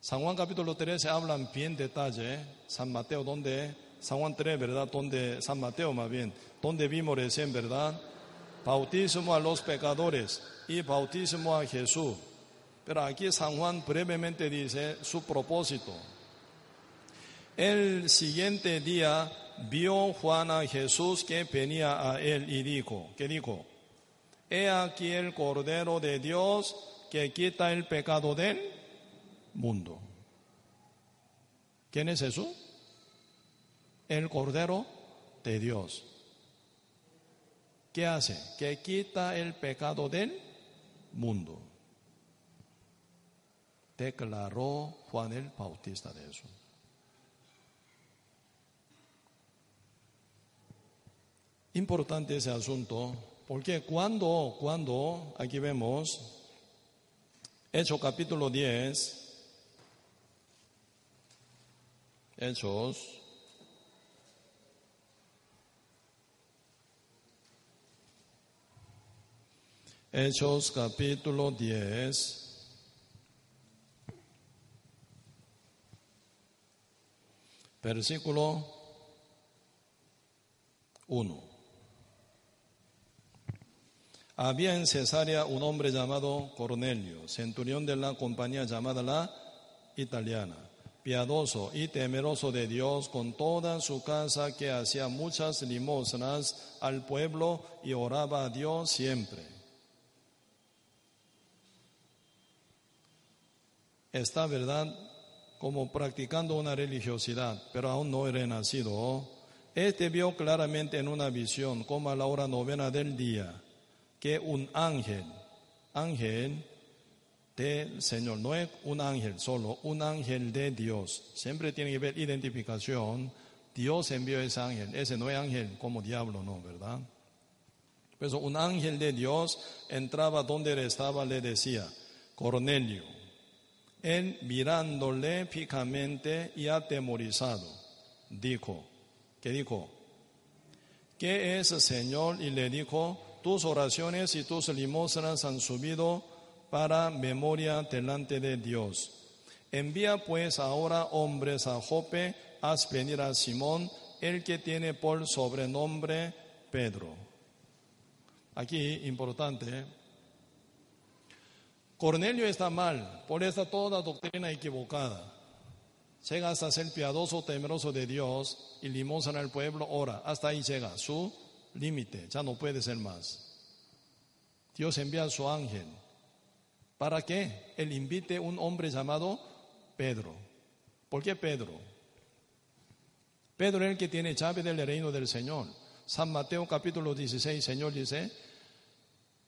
San Juan capítulo 13 hablan bien detalle, San Mateo donde, San Juan 3, ¿verdad? Donde, San Mateo más bien, donde vimos recién, ¿verdad? Bautismo a los pecadores y bautismo a Jesús. Pero aquí San Juan brevemente dice su propósito. El siguiente día vio Juan a Jesús que venía a él y dijo, ¿qué dijo? He aquí el Cordero de Dios que quita el pecado del mundo. ¿Quién es Jesús? El Cordero de Dios. ¿Qué hace? Que quita el pecado del mundo. Declaró Juan el Bautista de eso. Importante ese asunto, porque cuando, cuando, aquí vemos, Hechos capítulo 10, Hechos, Hechos capítulo 10, versículo 1. Había en Cesarea un hombre llamado Cornelio, centurión de la compañía llamada la italiana, piadoso y temeroso de Dios con toda su casa que hacía muchas limosnas al pueblo y oraba a Dios siempre. Está, ¿verdad? Como practicando una religiosidad, pero aún no era nacido. Este vio claramente en una visión, como a la hora novena del día que un ángel, ángel del Señor, no es un ángel solo, un ángel de Dios. Siempre tiene que ver identificación. Dios envió ese ángel, ese no es ángel como diablo, no, ¿verdad? Pues un ángel de Dios entraba donde él estaba, le decía, Cornelio. Él mirándole fijamente y atemorizado, dijo, ¿qué dijo? ¿Qué es, Señor? Y le dijo, tus oraciones y tus limosnas han subido para memoria delante de Dios. Envía pues ahora hombres a Jope, haz venir a Simón, el que tiene por sobrenombre Pedro. Aquí, importante, Cornelio está mal, por esta toda doctrina equivocada. Llega hasta ser piadoso, temeroso de Dios y limosna al pueblo, ora, hasta ahí llega su límite, ya no puede ser más. Dios envía a su ángel. ¿Para qué? Él invite un hombre llamado Pedro. ¿Por qué Pedro? Pedro es el que tiene llave del reino del Señor. San Mateo capítulo 16, Señor dice,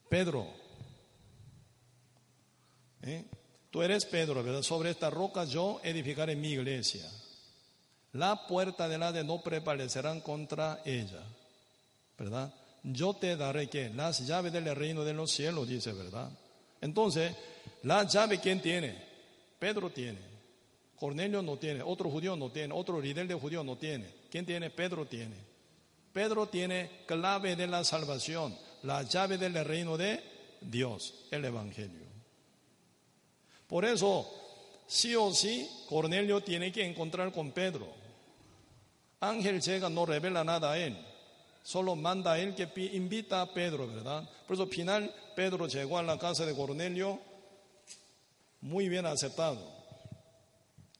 Pedro, ¿eh? tú eres Pedro, ¿verdad? Sobre esta roca yo edificaré mi iglesia. La puerta de la de no prevalecerán contra ella. ¿verdad? Yo te daré que las llaves del reino de los cielos, dice, ¿verdad? Entonces, la llave, ¿quién tiene? Pedro tiene. Cornelio no tiene, otro judío no tiene, otro líder de judío no tiene. ¿Quién tiene? Pedro tiene. Pedro tiene clave de la salvación, la llave del reino de Dios, el Evangelio. Por eso, sí o sí, Cornelio tiene que encontrar con Pedro. Ángel llega, no revela nada a él solo manda a él que invita a Pedro, ¿verdad? Por eso al final Pedro llegó a la casa de Cornelio muy bien aceptado.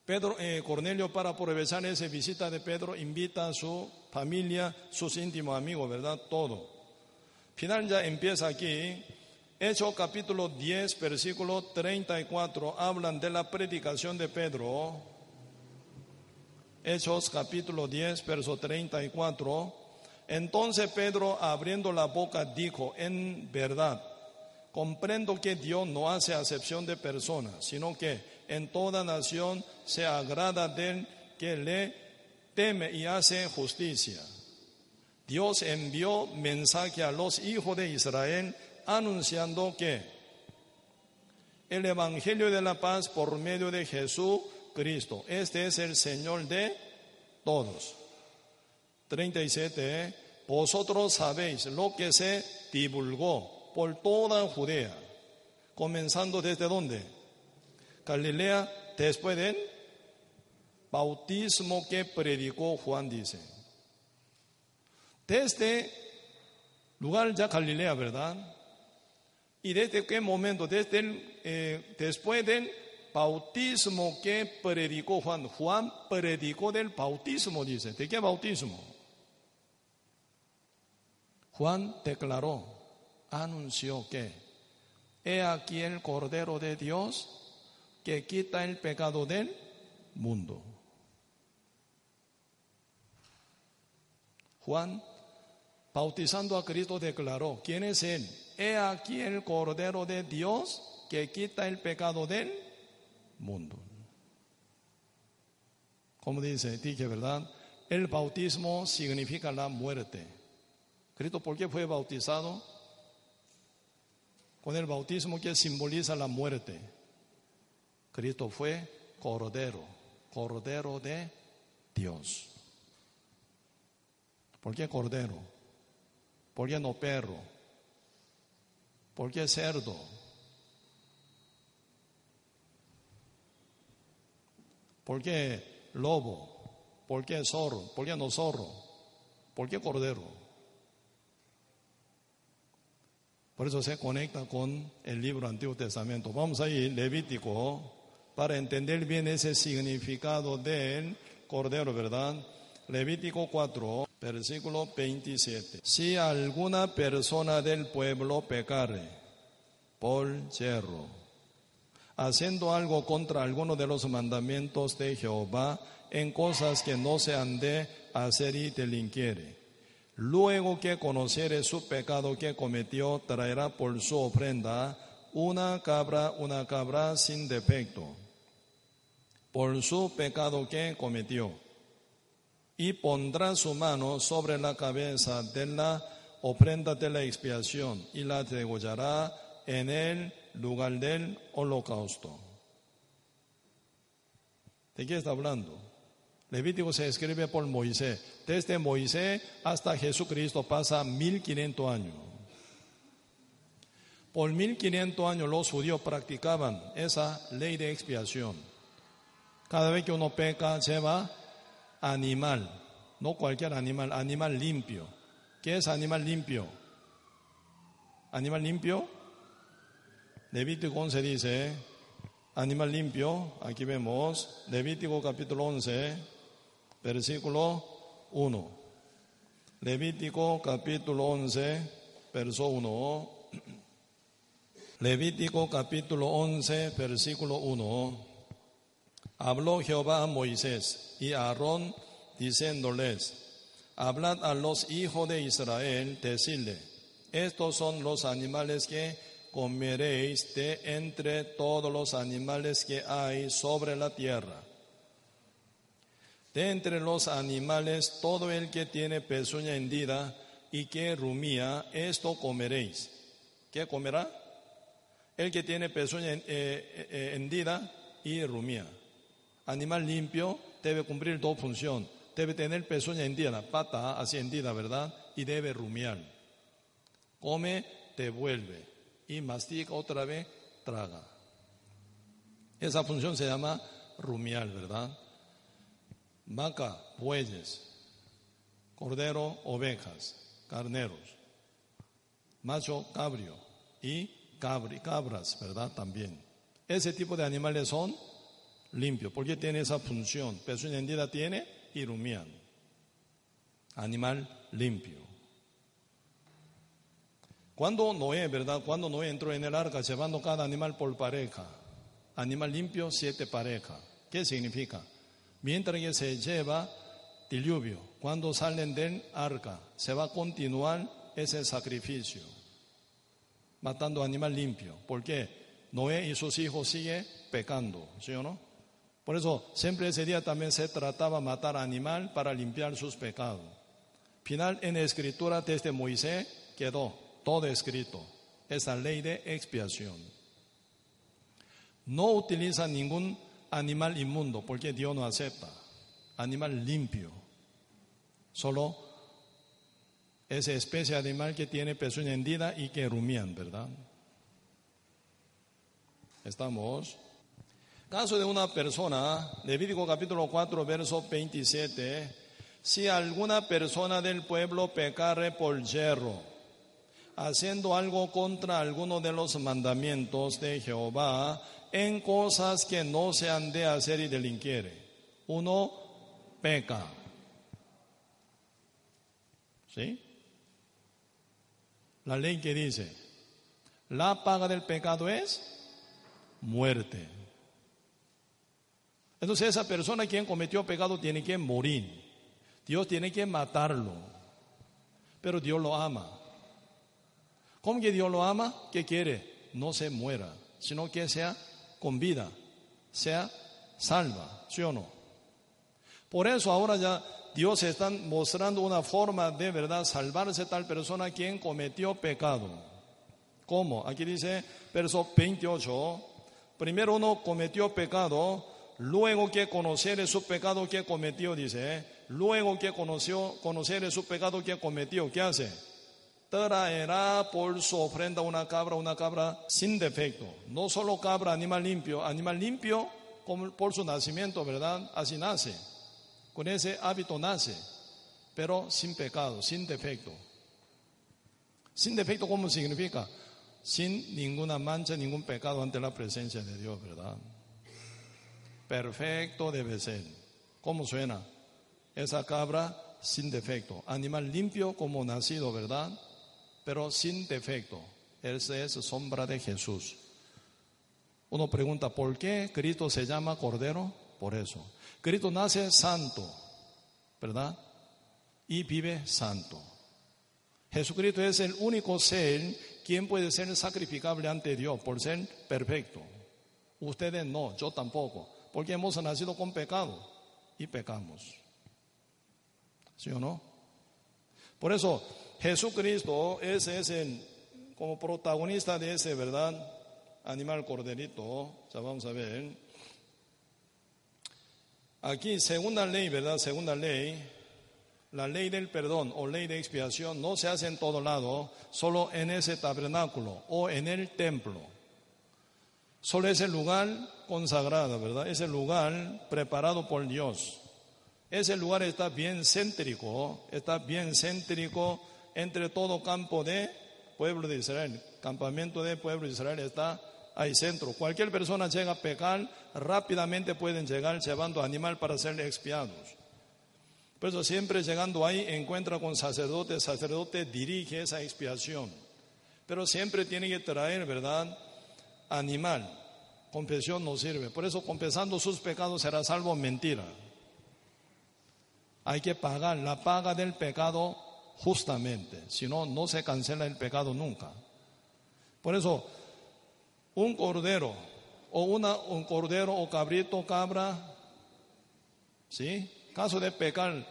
Pedro, eh, Cornelio para aprovechar esa visita de Pedro invita a su familia, sus íntimos amigos, ¿verdad? Todo. Final ya empieza aquí. Hechos capítulo 10, versículo 34, hablan de la predicación de Pedro. Hechos capítulo 10, verso 34. Entonces Pedro, abriendo la boca, dijo, en verdad, comprendo que Dios no hace acepción de personas, sino que en toda nación se agrada del que le teme y hace justicia. Dios envió mensaje a los hijos de Israel anunciando que el Evangelio de la paz por medio de Jesús Cristo, este es el Señor de todos. 37, ¿eh? vosotros sabéis lo que se divulgó por toda Judea, comenzando desde dónde? Galilea después del bautismo que predicó Juan, dice. Desde lugar ya Galilea, ¿verdad? Y desde qué momento, desde el, eh, después del bautismo que predicó Juan. Juan predicó del bautismo, dice. ¿De qué bautismo? Juan declaró, anunció que, he aquí el Cordero de Dios que quita el pecado del mundo. Juan, bautizando a Cristo, declaró, ¿quién es Él? He aquí el Cordero de Dios que quita el pecado del mundo. Como dice, dije, ¿verdad? El bautismo significa la muerte. Cristo, ¿por qué fue bautizado? Con el bautismo que simboliza la muerte. Cristo fue cordero, cordero de Dios. ¿Por qué cordero? ¿Por qué no perro? ¿Por qué cerdo? ¿Por qué lobo? ¿Por qué zorro? ¿Por qué no zorro? ¿Por qué cordero? Por eso se conecta con el libro Antiguo Testamento. Vamos a ir Levítico para entender bien ese significado del cordero, ¿verdad? Levítico 4, versículo 27. Si alguna persona del pueblo pecare por yerro, haciendo algo contra alguno de los mandamientos de Jehová, en cosas que no se han de hacer y delinquiere. Luego que conociere su pecado que cometió, traerá por su ofrenda una cabra, una cabra sin defecto por su pecado que cometió. Y pondrá su mano sobre la cabeza de la ofrenda de la expiación y la degollará en el lugar del holocausto. ¿De qué está hablando? Levítico se escribe por Moisés. Desde Moisés hasta Jesucristo pasa 1500 años. Por 1500 años los judíos practicaban esa ley de expiación. Cada vez que uno peca, lleva animal, no cualquier animal, animal limpio. ¿Qué es animal limpio? Animal limpio. Levítico 11 dice, animal limpio, aquí vemos, Levítico capítulo 11, versículo 1. Levítico capítulo 11, verso 1. Levítico capítulo 11, versículo 1. Habló Jehová a Moisés y a Aarón diciéndoles, hablad a los hijos de Israel, decirle, estos son los animales que comeréis de entre todos los animales que hay sobre la tierra. De entre los animales, todo el que tiene pezuña hendida y que rumía, esto comeréis. ¿Qué comerá? El que tiene pezuña eh, eh, hendida y rumía. Animal limpio debe cumplir dos funciones. Debe tener pezuña hendida, pata así hendida, ¿verdad? Y debe rumiar. Come, devuelve. Y mastica otra vez, traga. Esa función se llama rumiar, ¿verdad? Vaca, bueyes, cordero, ovejas, carneros, macho, cabrio y cabri, cabras, ¿verdad? También. Ese tipo de animales son limpio, porque tiene esa función. Pezuña hendida tiene y rumian. Animal limpio. Cuando Noé, ¿verdad? Cuando Noé entró en el arca llevando cada animal por pareja. Animal limpio, siete parejas. ¿Qué significa? Mientras que se lleva diluvio, cuando salen del arca, se va a continuar ese sacrificio, matando animal limpio. ¿Por qué? Noé y sus hijos siguen pecando, ¿sí o no? Por eso siempre ese día también se trataba matar animal para limpiar sus pecados. Final en la escritura desde Moisés quedó todo escrito, esa ley de expiación. No utiliza ningún animal inmundo porque Dios no acepta. Animal limpio. Solo esa especie de animal que tiene pezuña hendida y que rumían, ¿verdad? Estamos Caso de una persona, Levítico capítulo 4, verso 27, si alguna persona del pueblo pecare por yerro, haciendo algo contra alguno de los mandamientos de Jehová, en cosas que no se han de hacer y delinquiere, uno peca. ¿Sí? La ley que dice, la paga del pecado es muerte. Entonces esa persona quien cometió pecado tiene que morir. Dios tiene que matarlo. Pero Dios lo ama. ¿Cómo que Dios lo ama? ¿Qué quiere? No se muera, sino que sea con vida, sea salva, ¿sí o no? Por eso ahora ya Dios está mostrando una forma de verdad salvarse tal persona quien cometió pecado. ¿Cómo? Aquí dice, verso 28, primero uno cometió pecado, luego que conocer su pecado que cometió, dice, luego que conoció, conocer su pecado que cometió, ¿qué hace? Traerá por su ofrenda una cabra, una cabra sin defecto. No solo cabra, animal limpio, animal limpio por su nacimiento, ¿verdad? Así nace. Con ese hábito nace, pero sin pecado, sin defecto. Sin defecto, ¿cómo significa? Sin ninguna mancha, ningún pecado ante la presencia de Dios, ¿verdad? Perfecto debe ser. ¿Cómo suena? Esa cabra sin defecto. Animal limpio como nacido, ¿verdad? Pero sin defecto. Esa es sombra de Jesús. Uno pregunta, ¿por qué Cristo se llama Cordero? Por eso. Cristo nace santo, ¿verdad? Y vive santo. Jesucristo es el único ser quien puede ser sacrificable ante Dios por ser perfecto. Ustedes no, yo tampoco porque hemos nacido con pecado y pecamos. ¿Sí o no? Por eso Jesucristo es el, como protagonista de ese, ¿verdad? Animal corderito. Ya vamos a ver. Aquí, segunda ley, ¿verdad? Segunda ley. La ley del perdón o ley de expiación no se hace en todo lado, solo en ese tabernáculo o en el templo. Solo ese lugar consagrado, ¿verdad? Ese lugar preparado por Dios. Ese lugar está bien céntrico, está bien céntrico entre todo campo de pueblo de Israel. Campamento de pueblo de Israel está ahí centro. Cualquier persona llega a pecar, rápidamente pueden llegar llevando animal para ser expiados. Por eso siempre llegando ahí encuentra con sacerdote, sacerdote dirige esa expiación. Pero siempre tiene que traer, ¿verdad? Animal. Confesión no sirve. Por eso, confesando sus pecados será salvo mentira. Hay que pagar la paga del pecado justamente. Si no, no se cancela el pecado nunca. Por eso, un cordero o una, un cordero o cabrito, cabra, ¿sí? Caso de pecar,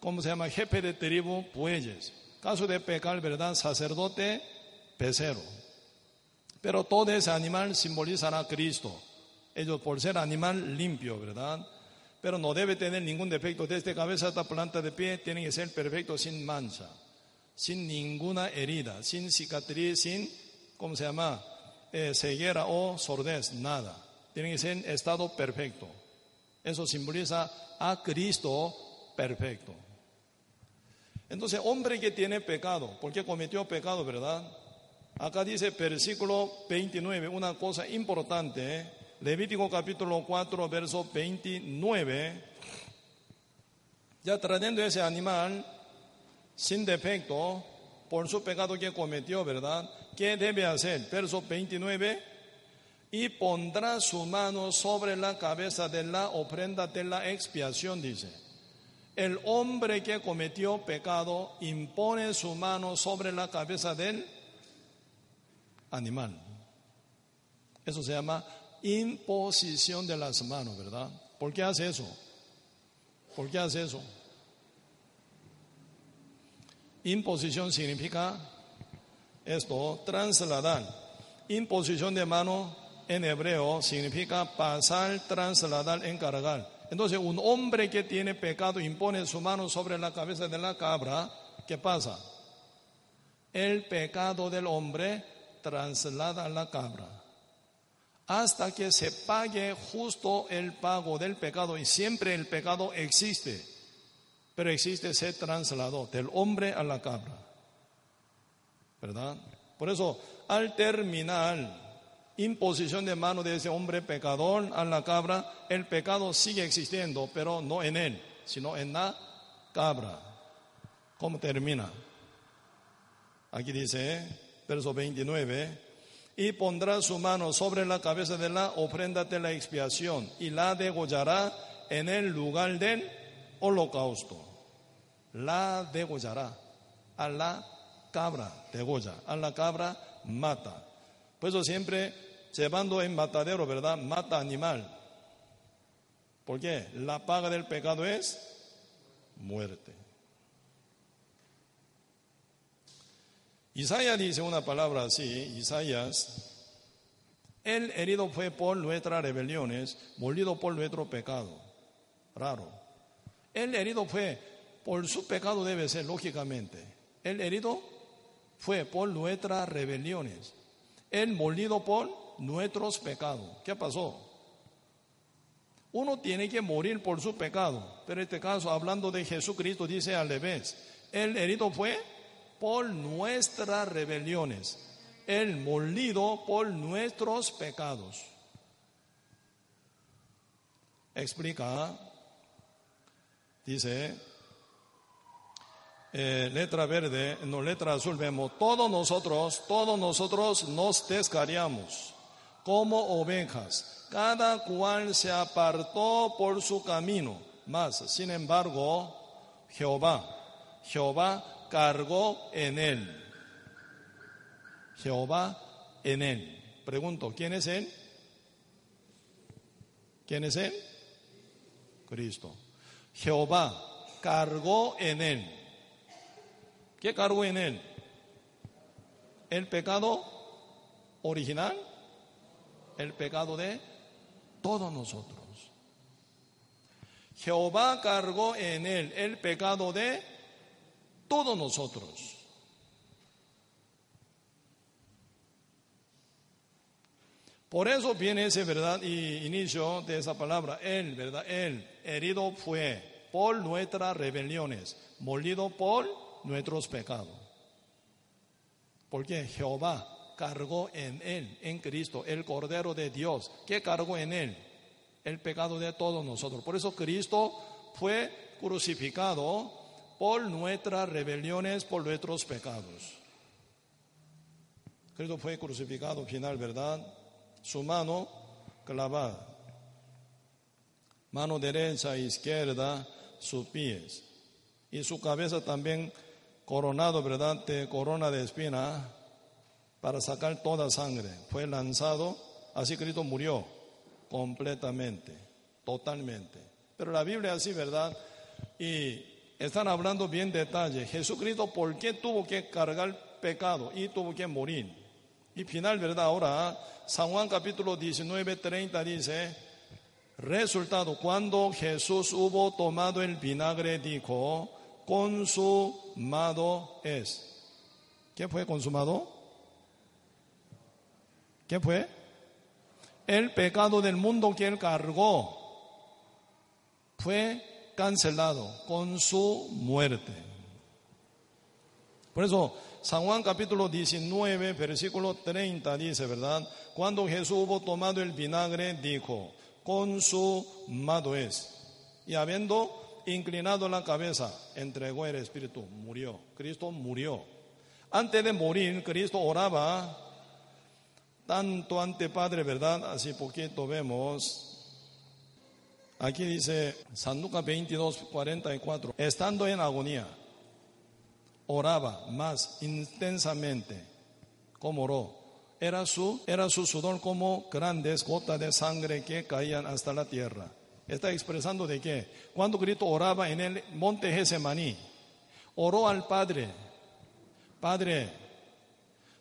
¿cómo se llama? Jefe de tribu, bueyes. Caso de pecar, ¿verdad? Sacerdote, pecero. Pero todo ese animal simbolizará a Cristo. Ellos por ser animal limpio, ¿verdad? Pero no debe tener ningún defecto. Desde cabeza hasta planta de pie tiene que ser perfecto, sin mancha, sin ninguna herida, sin cicatriz, sin, ¿cómo se llama? Eh, ceguera o sordez, nada. Tiene que ser en estado perfecto. Eso simboliza a Cristo perfecto. Entonces, hombre que tiene pecado, porque cometió pecado, ¿verdad? Acá dice versículo 29, una cosa importante. ¿eh? Levítico capítulo 4, verso 29. Ya trayendo ese animal sin defecto por su pecado que cometió, ¿verdad? ¿Qué debe hacer? Verso 29. Y pondrá su mano sobre la cabeza de la ofrenda de la expiación, dice. El hombre que cometió pecado impone su mano sobre la cabeza del animal. Eso se llama imposición de las manos, ¿verdad? ¿Por qué hace eso? ¿Por qué hace eso? Imposición significa esto, trasladar. Imposición de mano en hebreo significa pasar, trasladar, encargar. Entonces, un hombre que tiene pecado impone su mano sobre la cabeza de la cabra, ¿qué pasa? El pecado del hombre traslada la cabra. hasta que se pague justo el pago del pecado. Y siempre el pecado existe, pero existe, se trasladó del hombre a la cabra. ¿Verdad? Por eso, al terminar imposición de mano de ese hombre pecador a la cabra, el pecado sigue existiendo, pero no en él, sino en la cabra. ¿Cómo termina? Aquí dice, verso 29, y pondrá su mano sobre la cabeza de la ofrenda de la expiación y la degollará en el lugar del holocausto. La degollará a la cabra, degolla, a la cabra mata. Por eso siempre llevando en matadero, ¿verdad? Mata animal. ¿Por qué? La paga del pecado es muerte. Isaías dice una palabra así, Isaías, el herido fue por nuestras rebeliones, molido por nuestro pecado. Raro. El herido fue por su pecado debe ser, lógicamente. El herido fue por nuestras rebeliones. El molido por nuestros pecados. ¿Qué pasó? Uno tiene que morir por su pecado, pero en este caso, hablando de Jesucristo, dice al revés. El herido fue por nuestras rebeliones, el molido por nuestros pecados. Explica, dice, eh, letra verde, no letra azul, vemos, todos nosotros, todos nosotros nos descariamos como ovejas, cada cual se apartó por su camino, mas, sin embargo, Jehová, Jehová cargó en él. Jehová en él. Pregunto, ¿quién es él? ¿Quién es él? Cristo. Jehová cargó en él. ¿Qué cargó en él? El pecado original, el pecado de todos nosotros. Jehová cargó en él el pecado de todos nosotros. Por eso viene ese verdad y inicio de esa palabra, él, verdad, él, herido fue por nuestras rebeliones, molido por nuestros pecados. Porque Jehová cargó en él, en Cristo, el Cordero de Dios, que cargó en él el pecado de todos nosotros. Por eso Cristo fue crucificado por nuestras rebeliones, por nuestros pecados. Cristo fue crucificado final, ¿verdad? Su mano clavada. Mano derecha, e izquierda, sus pies. Y su cabeza también coronado, ¿verdad? De corona de espina para sacar toda sangre. Fue lanzado, así Cristo murió completamente, totalmente. Pero la Biblia así, ¿verdad? Y están hablando bien detalle. Jesucristo, ¿por qué tuvo que cargar pecado y tuvo que morir? Y final, ¿verdad? Ahora, San Juan capítulo 19, 30 dice, resultado, cuando Jesús hubo tomado el vinagre, dijo, consumado es. ¿Qué fue consumado? ¿Qué fue? El pecado del mundo que él cargó fue cancelado con su muerte. Por eso, San Juan capítulo 19, versículo 30 dice, ¿verdad? Cuando Jesús hubo tomado el vinagre, dijo, consumado es. Y habiendo inclinado la cabeza, entregó el Espíritu, murió. Cristo murió. Antes de morir, Cristo oraba tanto ante Padre, ¿verdad? Así poquito vemos Aquí dice San Lucas 22, 44, estando en agonía, oraba más intensamente, como oró. Era su, era su sudor como grandes gotas de sangre que caían hasta la tierra. Está expresando de qué? Cuando Cristo oraba en el monte Gesemaní, oró al Padre. Padre,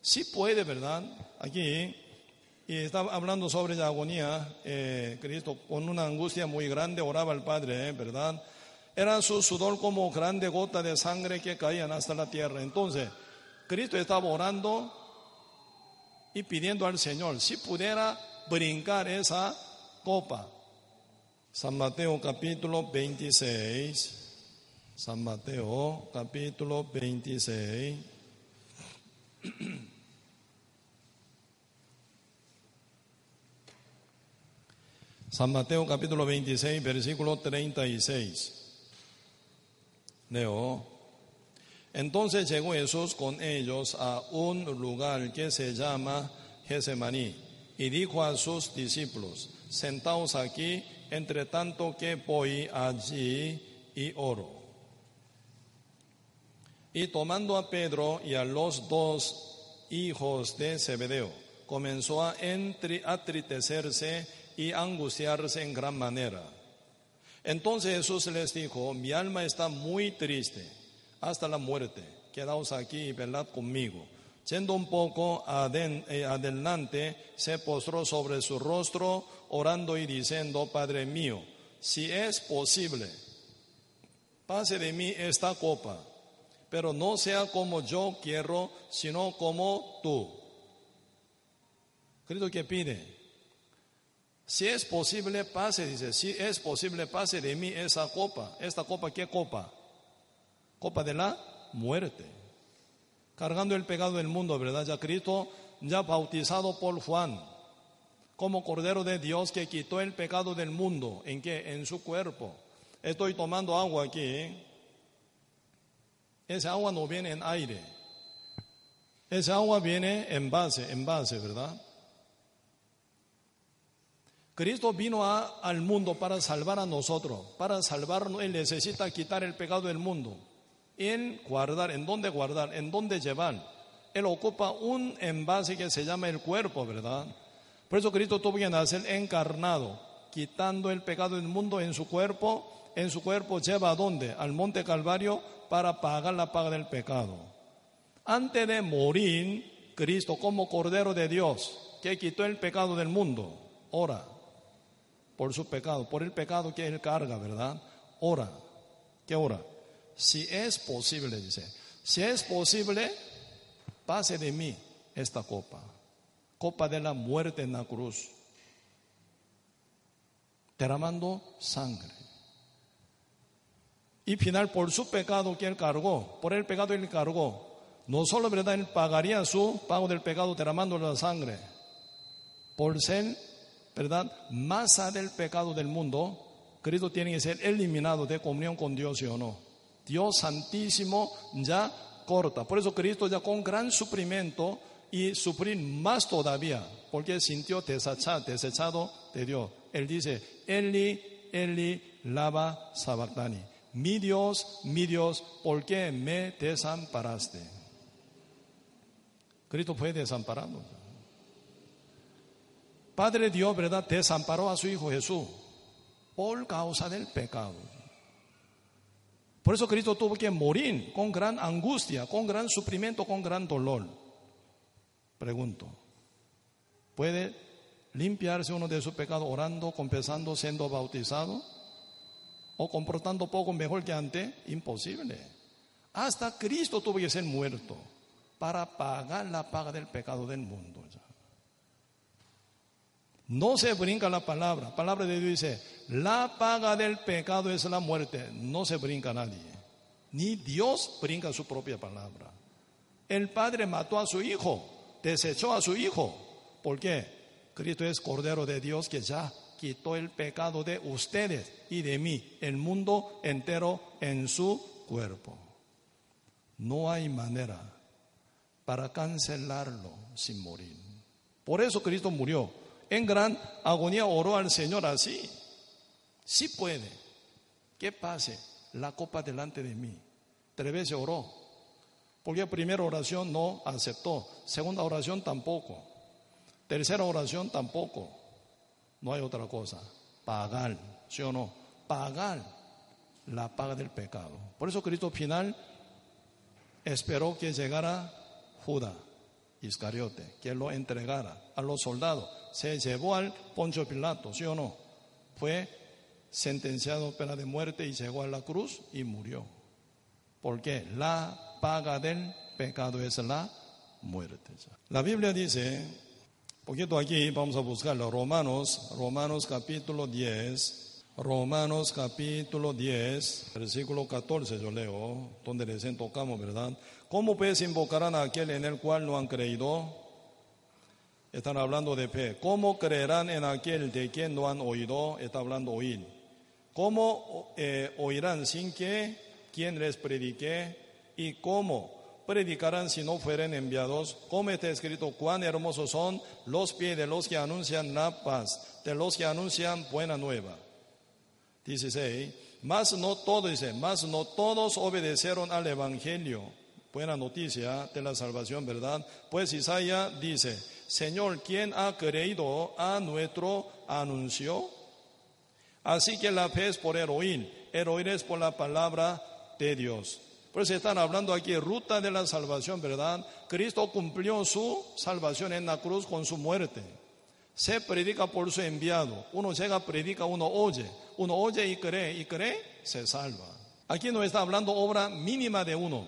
si puede, ¿verdad? Aquí y estaba hablando sobre la agonía, eh, Cristo con una angustia muy grande oraba al Padre, eh, ¿verdad? Era su sudor como grande gota de sangre que caían hasta la tierra. Entonces, Cristo estaba orando y pidiendo al Señor, si pudiera brincar esa copa. San Mateo capítulo 26. San Mateo capítulo 26. [clears throat] San Mateo capítulo 26, versículo 36. Leo. Entonces llegó Jesús con ellos a un lugar que se llama Gesemaní y dijo a sus discípulos, sentaos aquí, entre tanto que voy allí y oro. Y tomando a Pedro y a los dos hijos de Zebedeo, comenzó a entristecerse y angustiarse en gran manera. Entonces Jesús les dijo, mi alma está muy triste hasta la muerte, quedaos aquí y velad conmigo. Siendo un poco eh, adelante, se postró sobre su rostro, orando y diciendo, Padre mío, si es posible, pase de mí esta copa, pero no sea como yo quiero, sino como tú. Cristo que pide, si es posible, pase, dice, si es posible, pase de mí esa copa. ¿Esta copa qué copa? Copa de la muerte. Cargando el pecado del mundo, ¿verdad? Ya Cristo, ya bautizado por Juan, como Cordero de Dios que quitó el pecado del mundo. ¿En qué? En su cuerpo. Estoy tomando agua aquí. ¿eh? Esa agua no viene en aire. Esa agua viene en base, en base, ¿verdad? Cristo vino al mundo para salvar a nosotros, para salvarnos. Él necesita quitar el pecado del mundo. En guardar, ¿en dónde guardar? ¿En dónde llevar? Él ocupa un envase que se llama el cuerpo, ¿verdad? Por eso Cristo tuvo que nacer encarnado, quitando el pecado del mundo en su cuerpo. En su cuerpo lleva a dónde? Al monte Calvario para pagar la paga del pecado. Antes de morir, Cristo como Cordero de Dios, que quitó el pecado del mundo, ora, por su pecado, por el pecado que él carga, ¿verdad? Ora. ¿Qué ora? Si es posible, dice, si es posible, pase de mí esta copa, copa de la muerte en la cruz, derramando sangre. Y final, por su pecado que él cargó, por el pecado él cargó, no solo, ¿verdad? Él pagaría su pago del pecado derramando la sangre, por ser ¿verdad? Masa del pecado del mundo, Cristo tiene que ser eliminado de comunión con Dios, ¿sí o no? Dios Santísimo ya corta. Por eso Cristo ya con gran sufrimiento y sufrir más todavía, porque sintió desechado, desechado de Dios. Él dice, Eli, Eli, lava sabactani. Mi Dios, mi Dios, ¿por qué me desamparaste? Cristo fue desamparado. Padre Dios, ¿verdad? Desamparó a su Hijo Jesús por causa del pecado. Por eso Cristo tuvo que morir con gran angustia, con gran sufrimiento, con gran dolor. Pregunto, ¿puede limpiarse uno de su pecado orando, confesando, siendo bautizado? ¿O comportando poco mejor que antes? Imposible. Hasta Cristo tuvo que ser muerto para pagar la paga del pecado del mundo. No se brinca la palabra. La palabra de Dios dice, la paga del pecado es la muerte. No se brinca nadie. Ni Dios brinca su propia palabra. El Padre mató a su Hijo, desechó a su Hijo. ¿Por qué? Cristo es Cordero de Dios que ya quitó el pecado de ustedes y de mí, el mundo entero en su cuerpo. No hay manera para cancelarlo sin morir. Por eso Cristo murió en gran agonía oró al Señor así. Sí puede. Que pase la copa delante de mí. Tres veces oró. Porque primera oración no aceptó. Segunda oración tampoco. Tercera oración tampoco. No hay otra cosa. Pagar. ¿Sí o no? Pagar la paga del pecado. Por eso Cristo final esperó que llegara Judas Iscariote, que lo entregara a los soldados se llevó al Poncho Pilato, ¿sí o no? Fue sentenciado pena de muerte y llegó a la cruz y murió. Porque la paga del pecado es la muerte. La Biblia dice Poquito aquí vamos a buscarlo. Romanos, Romanos capítulo 10. Romanos capítulo 10, versículo 14 yo leo, donde recién tocamos, ¿verdad? ¿Cómo pues invocarán a aquel en el cual no han creído? Están hablando de fe. ¿Cómo creerán en aquel de quien no han oído? Está hablando oír. ¿Cómo eh, oirán sin que quien les predique? ¿Y cómo predicarán si no fueren enviados? Como está escrito, cuán hermosos son los pies de los que anuncian la paz, de los que anuncian buena nueva. 16. Más no todos, dice, más no todos obedecieron al Evangelio. Buena noticia de la salvación, ¿verdad? Pues Isaías dice, Señor, ¿quién ha creído a nuestro anuncio? Así que la fe es por el oír, el oír es por la palabra de Dios. Por eso están hablando aquí ruta de la salvación, ¿verdad? Cristo cumplió su salvación en la cruz con su muerte. Se predica por su enviado. Uno llega, predica, uno oye. Uno oye y cree, y cree, se salva. Aquí no está hablando obra mínima de uno.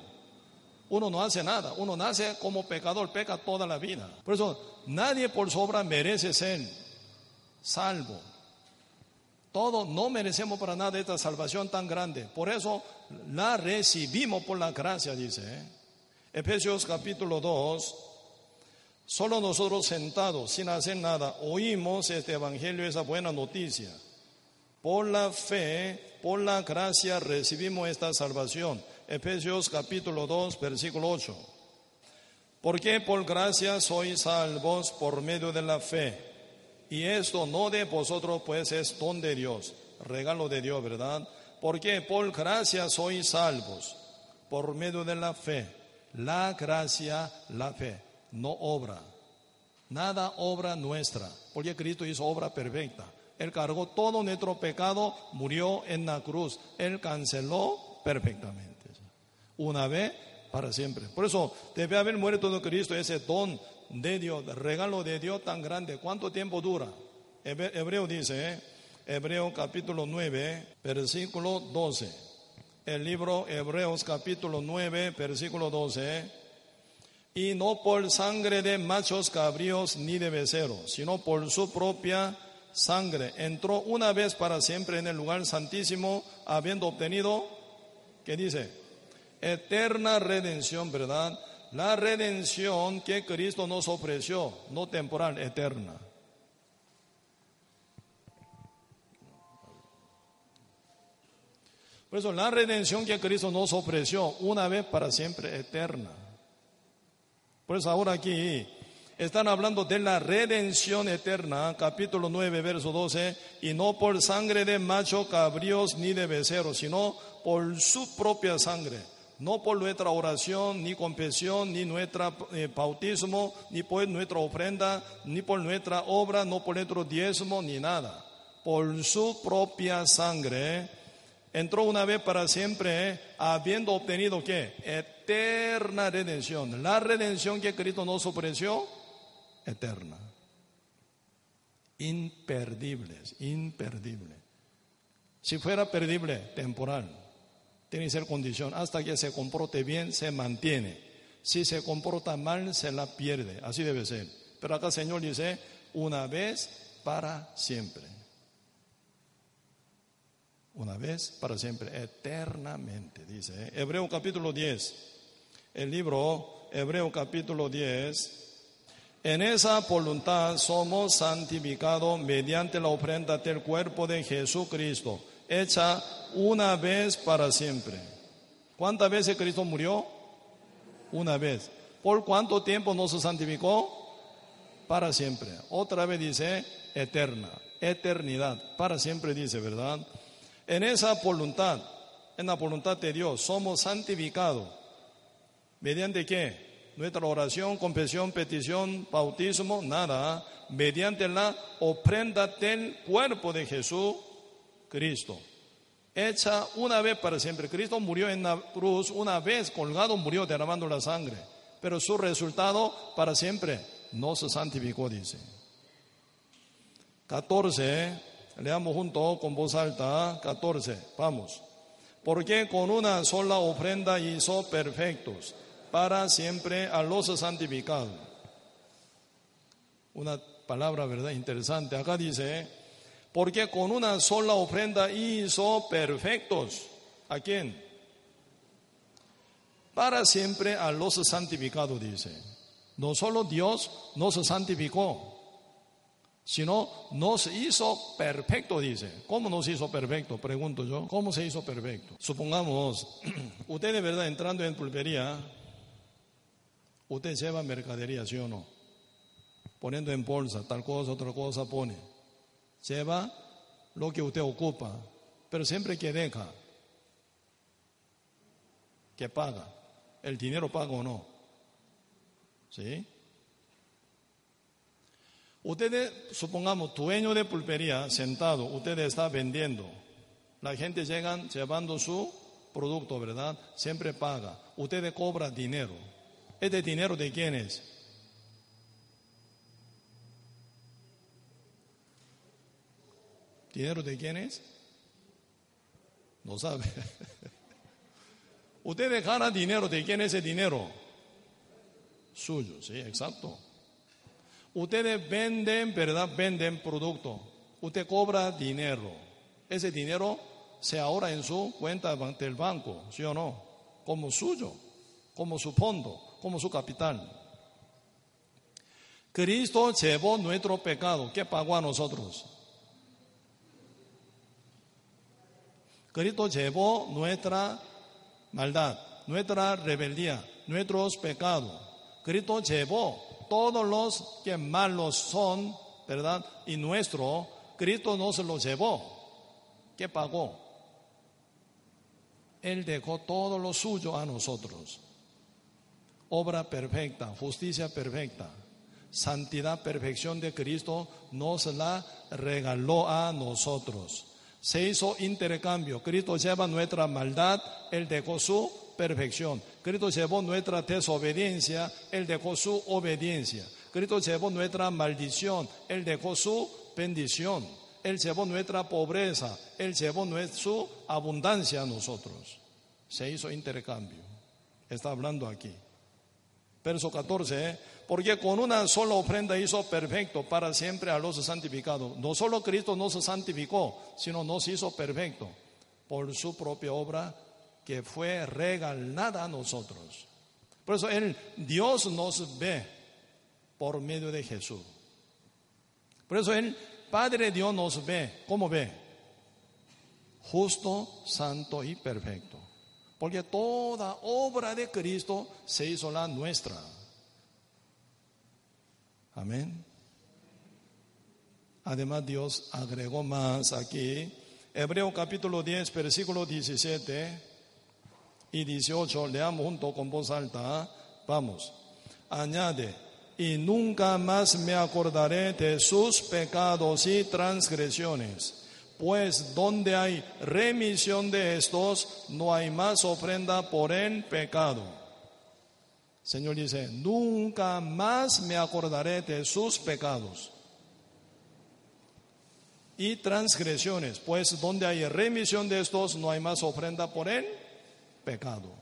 Uno no hace nada. Uno nace como pecador, peca toda la vida. Por eso nadie por su obra merece ser salvo. Todos no merecemos para nada esta salvación tan grande. Por eso la recibimos por la gracia, dice. ¿eh? Efesios capítulo 2. Solo nosotros sentados, sin hacer nada, oímos este evangelio, esa buena noticia. Por la fe, por la gracia recibimos esta salvación. Efesios capítulo 2, versículo 8. Porque por gracia sois salvos por medio de la fe. Y esto no de vosotros, pues es don de Dios, regalo de Dios, ¿verdad? Porque por gracia sois salvos por medio de la fe. La gracia, la fe, no obra. Nada obra nuestra, porque Cristo hizo obra perfecta. Él cargó todo nuestro pecado, murió en la cruz. Él canceló perfectamente. Una vez para siempre. Por eso debe haber muerto en Cristo ese don de Dios, regalo de Dios tan grande. ¿Cuánto tiempo dura? Hebreo dice, ¿eh? Hebreo capítulo 9, versículo 12. El libro Hebreos capítulo 9, versículo 12. Y no por sangre de machos cabríos ni de becerros, sino por su propia sangre. Entró una vez para siempre en el lugar santísimo, habiendo obtenido, ¿qué dice? Eterna redención, ¿verdad? La redención que Cristo nos ofreció, no temporal, eterna. Por eso la redención que Cristo nos ofreció una vez para siempre, eterna. Por eso ahora aquí están hablando de la redención eterna, capítulo 9, verso 12, y no por sangre de macho cabríos ni de becerros, sino por su propia sangre no por nuestra oración, ni confesión, ni nuestro eh, bautismo, ni por nuestra ofrenda, ni por nuestra obra, no por nuestro diezmo, ni nada. Por su propia sangre entró una vez para siempre, habiendo obtenido qué? Eterna redención. La redención que Cristo nos ofreció, eterna. Imperdibles, imperdible. Si fuera perdible, temporal tiene que ser condición. Hasta que se comporte bien, se mantiene. Si se comporta mal, se la pierde. Así debe ser. Pero acá el Señor dice, una vez para siempre. Una vez para siempre, eternamente, dice. ¿eh? Hebreo capítulo 10. El libro Hebreo capítulo 10. En esa voluntad somos santificados mediante la ofrenda del cuerpo de Jesucristo hecha una vez para siempre. ¿Cuántas veces Cristo murió? Una vez. ¿Por cuánto tiempo no se santificó? Para siempre. Otra vez dice eterna, eternidad, para siempre dice, ¿verdad? En esa voluntad, en la voluntad de Dios, somos santificados. ¿Mediante qué? Nuestra oración, confesión, petición, bautismo, nada. Mediante la ofrenda del cuerpo de Jesús Cristo. Hecha una vez para siempre. Cristo murió en la cruz, una vez colgado murió derramando la sangre. Pero su resultado para siempre no se santificó, dice. 14, leamos junto con voz alta. 14, vamos. Porque con una sola ofrenda hizo perfectos para siempre a los santificados. una palabra, ¿verdad? Interesante. Acá dice, porque con una sola ofrenda hizo perfectos. ¿A quién? Para siempre a los santificados, dice. No solo Dios nos santificó, sino nos hizo perfecto, dice. ¿Cómo nos hizo perfecto? Pregunto yo. ¿Cómo se hizo perfecto? Supongamos, [clears throat] usted de verdad entrando en pulpería, usted lleva mercadería, ¿sí o no? Poniendo en bolsa, tal cosa, otra cosa pone. Lleva lo que usted ocupa, pero siempre que deja, que paga. El dinero paga o no. ¿Sí? Ustedes, supongamos, dueño de pulpería, sentado, usted está vendiendo. La gente llega llevando su producto, ¿verdad? Siempre paga. Usted cobra dinero. ¿Este dinero de quién es? ¿Dinero de quién es? No sabe. Usted gana dinero, ¿de quién es ese dinero? Suyo, sí, exacto. Ustedes venden, ¿verdad? Venden producto. Usted cobra dinero. Ese dinero se ahorra en su cuenta del banco, ¿sí o no? Como suyo, como su fondo, como su capital. Cristo llevó nuestro pecado. ¿Qué pagó a nosotros? Cristo llevó nuestra maldad, nuestra rebeldía, nuestros pecados. Cristo llevó todos los que malos son, ¿verdad? Y nuestro, Cristo no se los llevó. ¿Qué pagó? Él dejó todo lo suyo a nosotros. Obra perfecta, justicia perfecta, santidad, perfección de Cristo nos la regaló a nosotros. Se hizo intercambio. Cristo lleva nuestra maldad, Él dejó su perfección. Cristo llevó nuestra desobediencia, Él dejó su obediencia. Cristo llevó nuestra maldición, Él dejó su bendición. Él llevó nuestra pobreza, Él llevó su abundancia a nosotros. Se hizo intercambio. Está hablando aquí. Verso 14, ¿eh? Porque con una sola ofrenda hizo perfecto para siempre a los santificados. No solo Cristo nos santificó, sino nos hizo perfecto por su propia obra que fue regalada a nosotros. Por eso el Dios nos ve por medio de Jesús. Por eso el Padre Dios nos ve. ¿Cómo ve? Justo, santo y perfecto. Porque toda obra de Cristo se hizo la nuestra. Amén. Además Dios agregó más aquí. Hebreo capítulo 10, versículo 17 y 18, leamos junto con voz alta. Vamos. Añade, y nunca más me acordaré de sus pecados y transgresiones, pues donde hay remisión de estos, no hay más ofrenda por el pecado. Señor dice, nunca más me acordaré de sus pecados y transgresiones, pues donde hay remisión de estos, no hay más ofrenda por él pecado.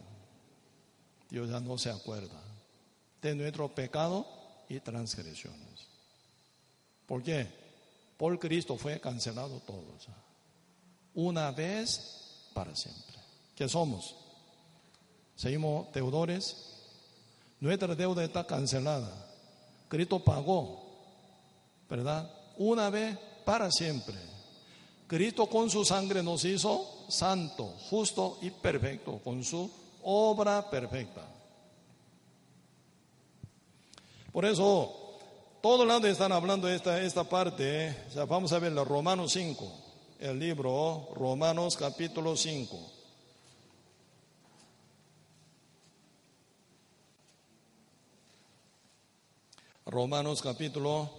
Dios ya no se acuerda de nuestro pecado y transgresiones. ¿Por qué? Por Cristo fue cancelado todo. Una vez para siempre. ¿Qué somos? Seguimos deudores. Nuestra deuda está cancelada. Cristo pagó, ¿verdad? Una vez para siempre. Cristo con su sangre nos hizo santo, justo y perfecto, con su obra perfecta. Por eso, todos lados están hablando esta, esta parte. vamos a ver Romanos 5, el libro Romanos capítulo 5. Romanos capítulo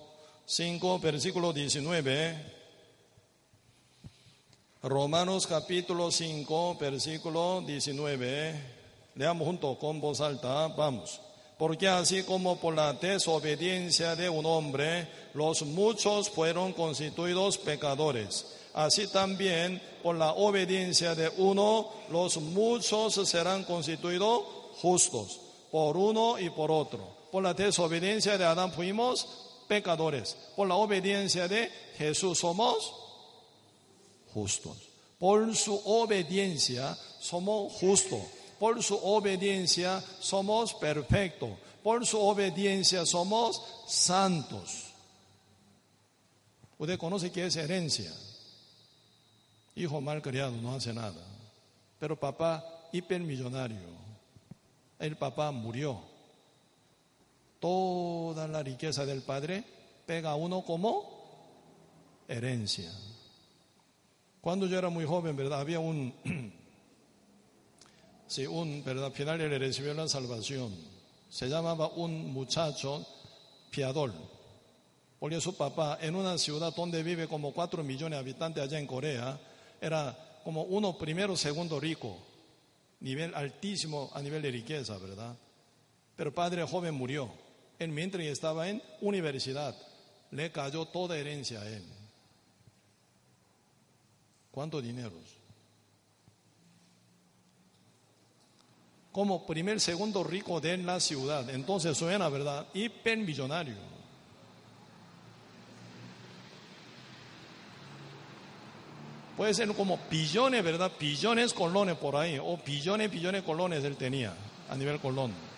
5, versículo 19. Romanos capítulo 5, versículo 19. Leamos junto con voz alta. Vamos. Porque así como por la desobediencia de un hombre los muchos fueron constituidos pecadores, así también por la obediencia de uno los muchos serán constituidos justos, por uno y por otro. Por la desobediencia de Adán fuimos pecadores. Por la obediencia de Jesús somos justos. Por su obediencia somos justos. Por su obediencia somos perfectos. Por su obediencia somos santos. Usted conoce que es herencia. Hijo mal criado no hace nada. Pero papá hipermillonario. El papá murió toda la riqueza del padre pega a uno como herencia. Cuando yo era muy joven, ¿verdad? Había un, [clears throat] sí, un, ¿verdad? Final le recibió la salvación. Se llamaba un muchacho piador. Porque su papá, en una ciudad donde vive como cuatro millones de habitantes allá en Corea, era como uno primero, segundo rico, nivel altísimo a nivel de riqueza, ¿verdad? Pero padre joven murió mientras estaba en universidad, le cayó toda herencia a él. ¿Cuántos dineros? Como primer, segundo rico de la ciudad. Entonces suena, ¿verdad? Hipermillonario. Puede ser como billones, ¿verdad? Billones colones por ahí. O billones, billones colones él tenía a nivel colón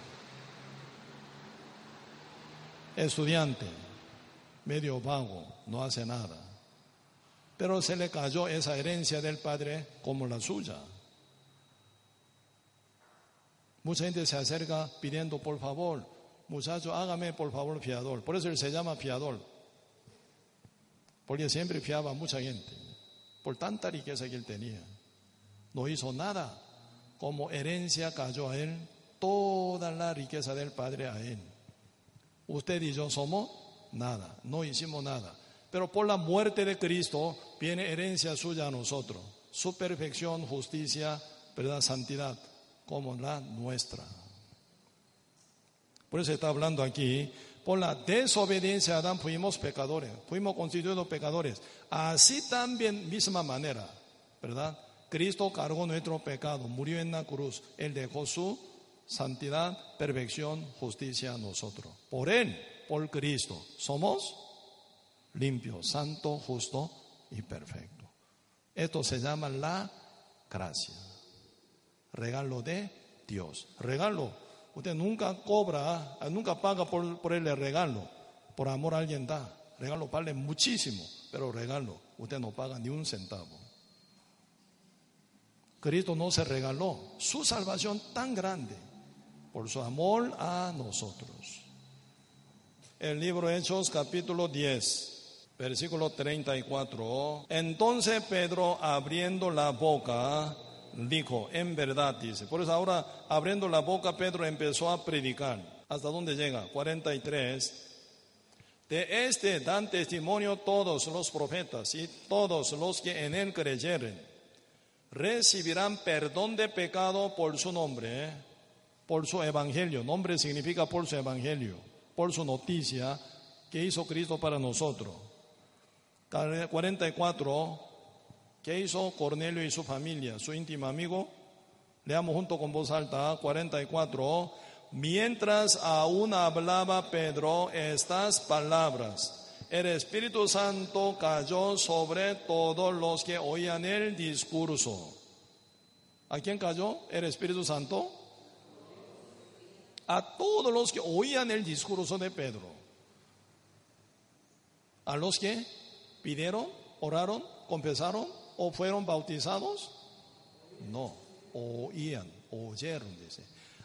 estudiante, medio vago, no hace nada. Pero se le cayó esa herencia del padre como la suya. Mucha gente se acerca pidiendo, por favor, muchacho, hágame por favor fiador. Por eso él se llama fiador. Porque siempre fiaba a mucha gente. Por tanta riqueza que él tenía. No hizo nada. Como herencia cayó a él toda la riqueza del padre a él. Usted y yo somos nada, no hicimos nada. Pero por la muerte de Cristo viene herencia suya a nosotros. Su perfección, justicia, verdad, santidad, como la nuestra. Por eso está hablando aquí, por la desobediencia de Adán fuimos pecadores, fuimos constituidos pecadores. Así también, misma manera, ¿verdad? Cristo cargó nuestro pecado, murió en la cruz, Él dejó su santidad, perfección, justicia a nosotros. Por Él, por Cristo, somos limpios, santo, justo y perfecto. Esto se llama la gracia. Regalo de Dios. Regalo. Usted nunca cobra, nunca paga por, por el regalo. Por amor alguien da. Regalo vale muchísimo, pero regalo, usted no paga ni un centavo. Cristo no se regaló su salvación tan grande por su amor a nosotros. El libro Hechos capítulo 10, versículo 34. Entonces Pedro abriendo la boca dijo, en verdad dice. Por eso ahora abriendo la boca Pedro empezó a predicar. ¿Hasta dónde llega? 43. De este dan testimonio todos los profetas y todos los que en él creyeren. Recibirán perdón de pecado por su nombre. Por su evangelio. Nombre significa por su evangelio, por su noticia que hizo Cristo para nosotros. 44, ¿qué hizo Cornelio y su familia, su íntimo amigo? Leamos junto con voz alta, 44. Mientras aún hablaba Pedro estas palabras, el Espíritu Santo cayó sobre todos los que oían el discurso. ¿A quién cayó el Espíritu Santo? A todos los que oían el discurso de Pedro. A los que pidieron, oraron, confesaron o fueron bautizados. No, oían, oyeron, dice.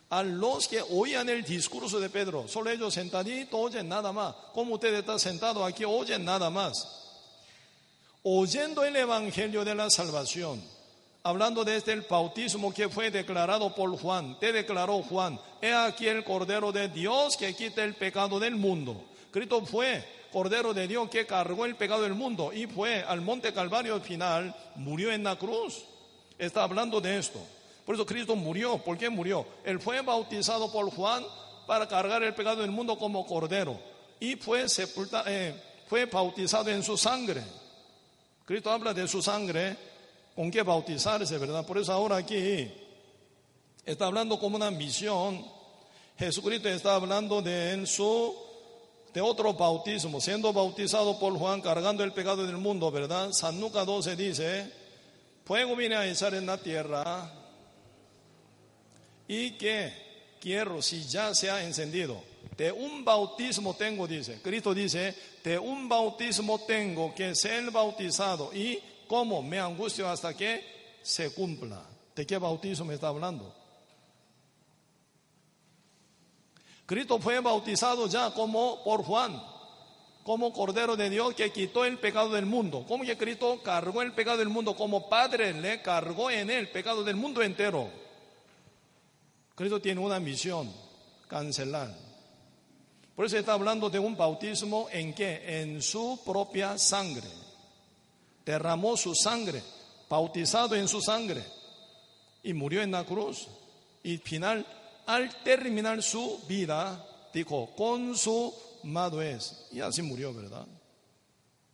A los que oían el discurso de Pedro, solo ellos sentaditos oyen nada más. Como usted está sentado aquí, oyen nada más. Oyendo el Evangelio de la salvación hablando desde este, el bautismo que fue declarado por Juan, te declaró Juan, he aquí el Cordero de Dios que quita el pecado del mundo. Cristo fue Cordero de Dios que cargó el pecado del mundo y fue al monte Calvario al final, murió en la cruz. Está hablando de esto. Por eso Cristo murió. ¿Por qué murió? Él fue bautizado por Juan para cargar el pecado del mundo como Cordero y fue, sepultado, eh, fue bautizado en su sangre. Cristo habla de su sangre con qué bautizarse, ¿verdad? Por eso ahora aquí está hablando como una misión. Jesucristo está hablando de su de otro bautismo, siendo bautizado por Juan, cargando el pecado del mundo, ¿verdad? San Lucas 12 dice, fuego viene a echar en la tierra y que quiero, si ya se ha encendido, de un bautismo tengo, dice, Cristo dice, de un bautismo tengo que ser bautizado y como me angustio hasta que se cumpla. ¿De qué bautismo me está hablando? Cristo fue bautizado ya como por Juan, como Cordero de Dios que quitó el pecado del mundo. Como que Cristo cargó el pecado del mundo, como Padre le cargó en él el pecado del mundo entero. Cristo tiene una misión, cancelar. Por eso está hablando de un bautismo en que en su propia sangre. Derramó su sangre, bautizado en su sangre y murió en la cruz. Y final al terminar su vida, dijo, con su es. Y así murió, ¿verdad?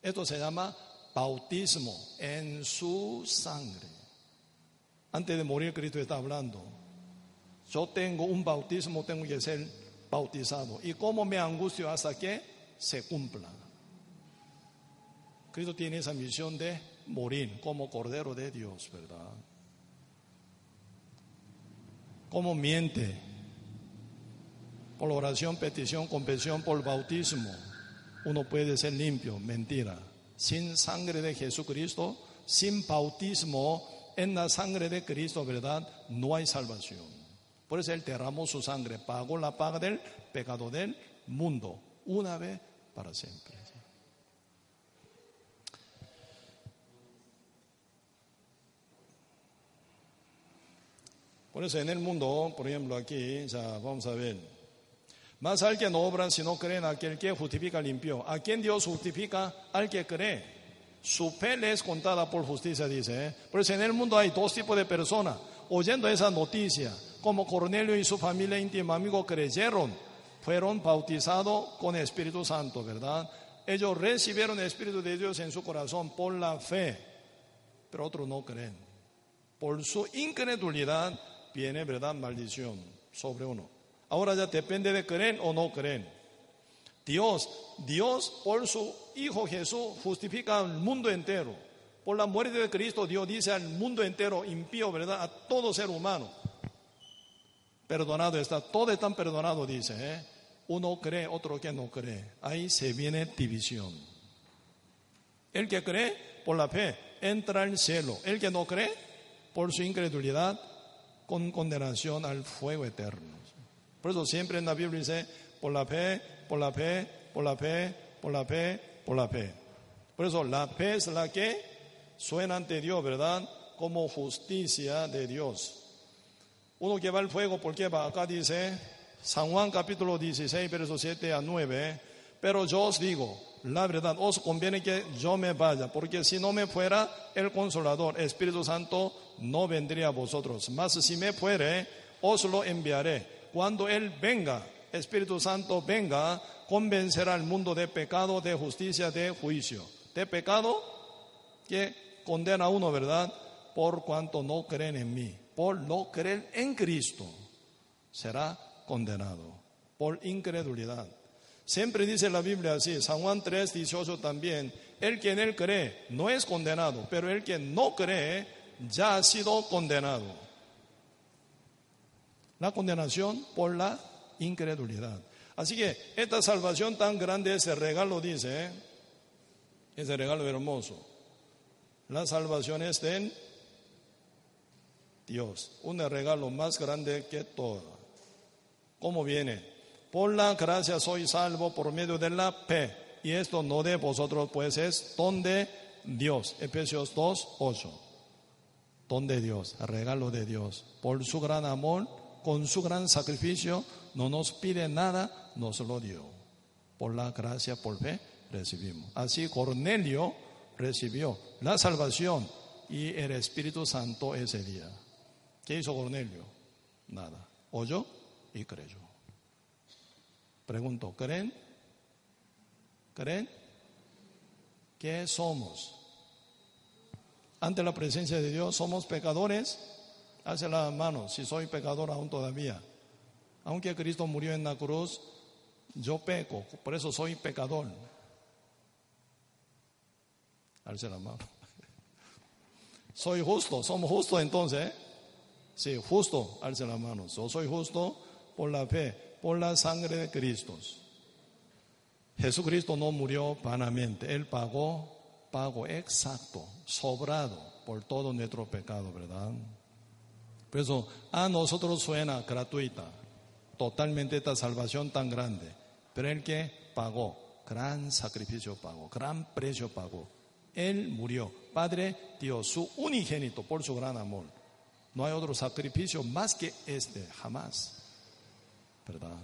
Esto se llama bautismo en su sangre. Antes de morir, Cristo está hablando. Yo tengo un bautismo, tengo que ser bautizado. ¿Y cómo me angustio hasta que se cumpla? Cristo tiene esa misión de morir como Cordero de Dios, ¿verdad? cómo miente por oración, petición, confesión, por bautismo, uno puede ser limpio. Mentira. Sin sangre de Jesucristo, sin bautismo en la sangre de Cristo, ¿verdad? No hay salvación. Por eso Él derramó su sangre, pagó la paga del pecado del mundo, una vez para siempre. Por eso en el mundo, por ejemplo aquí, vamos a ver. Más al que no obran si no creen, aquel que justifica limpio. ¿A quién Dios justifica? Al que cree. Su fe le es contada por justicia, dice. ¿eh? Por eso en el mundo hay dos tipos de personas. Oyendo esa noticia, como Cornelio y su familia íntima amigo creyeron, fueron bautizados con Espíritu Santo, ¿verdad? Ellos recibieron el Espíritu de Dios en su corazón por la fe, pero otros no creen. Por su incredulidad viene, ¿verdad? Maldición sobre uno. Ahora ya depende de creer o no creen. Dios, Dios por su Hijo Jesús justifica al mundo entero. Por la muerte de Cristo, Dios dice al mundo entero, impío, ¿verdad? A todo ser humano. Perdonado está, todo está perdonado, dice. ¿eh? Uno cree, otro que no cree. Ahí se viene división. El que cree por la fe entra al cielo. El que no cree por su incredulidad con condenación al fuego eterno. Por eso siempre en la Biblia dice, por la fe, por la fe, por la fe, por la fe, por la fe. Por eso la fe es la que suena ante Dios, ¿verdad? Como justicia de Dios. Uno que va al fuego, ¿por qué va? Acá dice, San Juan capítulo 16, versos 7 a 9. Pero yo os digo, la verdad, os conviene que yo me vaya, porque si no me fuera, el consolador, Espíritu Santo, no vendría a vosotros. Mas si me fuere, os lo enviaré. Cuando Él venga, Espíritu Santo venga, convencerá al mundo de pecado, de justicia, de juicio. De pecado que condena a uno, ¿verdad? Por cuanto no creen en mí. Por no creer en Cristo, será condenado. Por incredulidad. Siempre dice la Biblia así, San Juan 3, 18 también, el que en él cree no es condenado, pero el que no cree ya ha sido condenado. La condenación por la incredulidad. Así que esta salvación tan grande, ese regalo dice, ¿eh? ese regalo hermoso. La salvación es de Dios, un regalo más grande que todo. ¿Cómo viene? Por la gracia soy salvo por medio de la fe. Y esto no de vosotros, pues es don de Dios. Efesios 2, 8. Don de Dios, regalo de Dios. Por su gran amor, con su gran sacrificio, no nos pide nada, nos lo dio. Por la gracia, por fe, recibimos. Así Cornelio recibió la salvación y el Espíritu Santo ese día. ¿Qué hizo Cornelio? Nada. Oyó y creyó. Pregunto, ¿creen? ¿Creen? ¿Qué somos? Ante la presencia de Dios, ¿somos pecadores? Hace la mano, si soy pecador aún todavía. Aunque Cristo murió en la cruz, Yo peco, por eso soy pecador. Alce la mano. [laughs] Soy justo, somos justos entonces. ¿eh? Sí, justo, alce la mano. Yo soy justo por la fe, por la sangre de Cristo. Jesucristo no murió vanamente, Él pagó pago exacto, sobrado por todo nuestro pecado, ¿verdad? Por eso a nosotros suena gratuita, totalmente esta salvación tan grande, pero el que pagó, gran sacrificio pagó, gran precio pagó. Él murió. Padre dio su unigénito por su gran amor. No hay otro sacrificio más que este, jamás. ¿Verdad?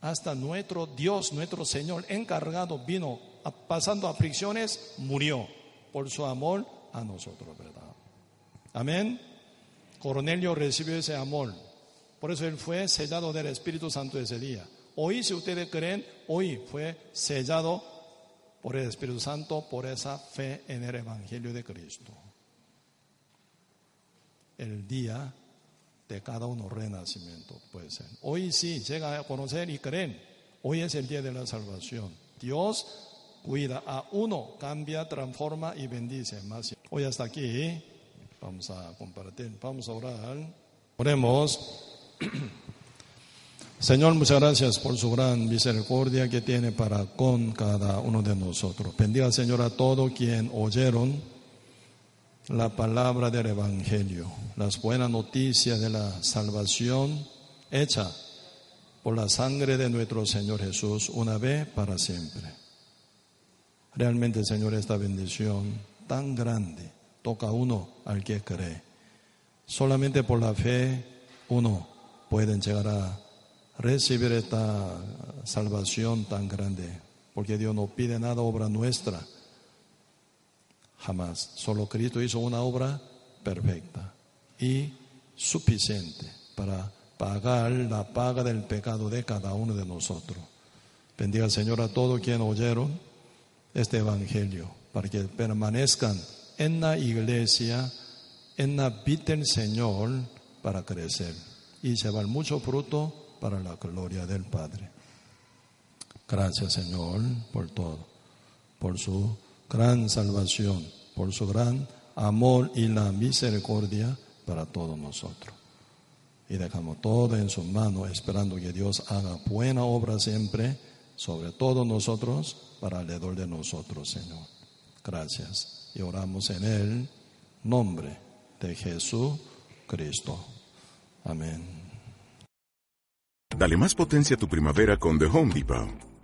Hasta nuestro Dios, nuestro Señor encargado vino pasando aflicciones, murió por su amor a nosotros, ¿verdad? Amén. Cornelio recibió ese amor. Por eso él fue sellado del Espíritu Santo ese día. Hoy, si ustedes creen, hoy fue sellado por el Espíritu Santo por esa fe en el Evangelio de Cristo. El día de cada uno renacimiento puede ser. Hoy sí llega a conocer y creen. Hoy es el día de la salvación. Dios cuida a uno, cambia, transforma y bendice más. Hoy hasta aquí vamos a compartir, vamos a orar. Oremos. [clears throat] Señor, muchas gracias por su gran misericordia que tiene para con cada uno de nosotros. Bendiga, Señor, a todos quien oyeron la palabra del Evangelio, las buenas noticias de la salvación hecha por la sangre de nuestro Señor Jesús una vez para siempre. Realmente, Señor, esta bendición tan grande toca a uno al que cree. Solamente por la fe uno puede llegar a recibir esta salvación tan grande, porque Dios no pide nada obra nuestra, jamás. Solo Cristo hizo una obra perfecta y suficiente para pagar la paga del pecado de cada uno de nosotros. Bendiga al Señor a todos quienes oyeron este Evangelio, para que permanezcan en la iglesia, en la vida del Señor, para crecer y llevar mucho fruto para la gloria del Padre. Gracias Señor por todo, por su gran salvación, por su gran amor y la misericordia para todos nosotros. Y dejamos todo en su mano, esperando que Dios haga buena obra siempre, sobre todos nosotros, para alrededor de nosotros, Señor. Gracias. Y oramos en el nombre de Jesús Cristo. Amén. Dale más potencia a tu primavera con The Home Depot.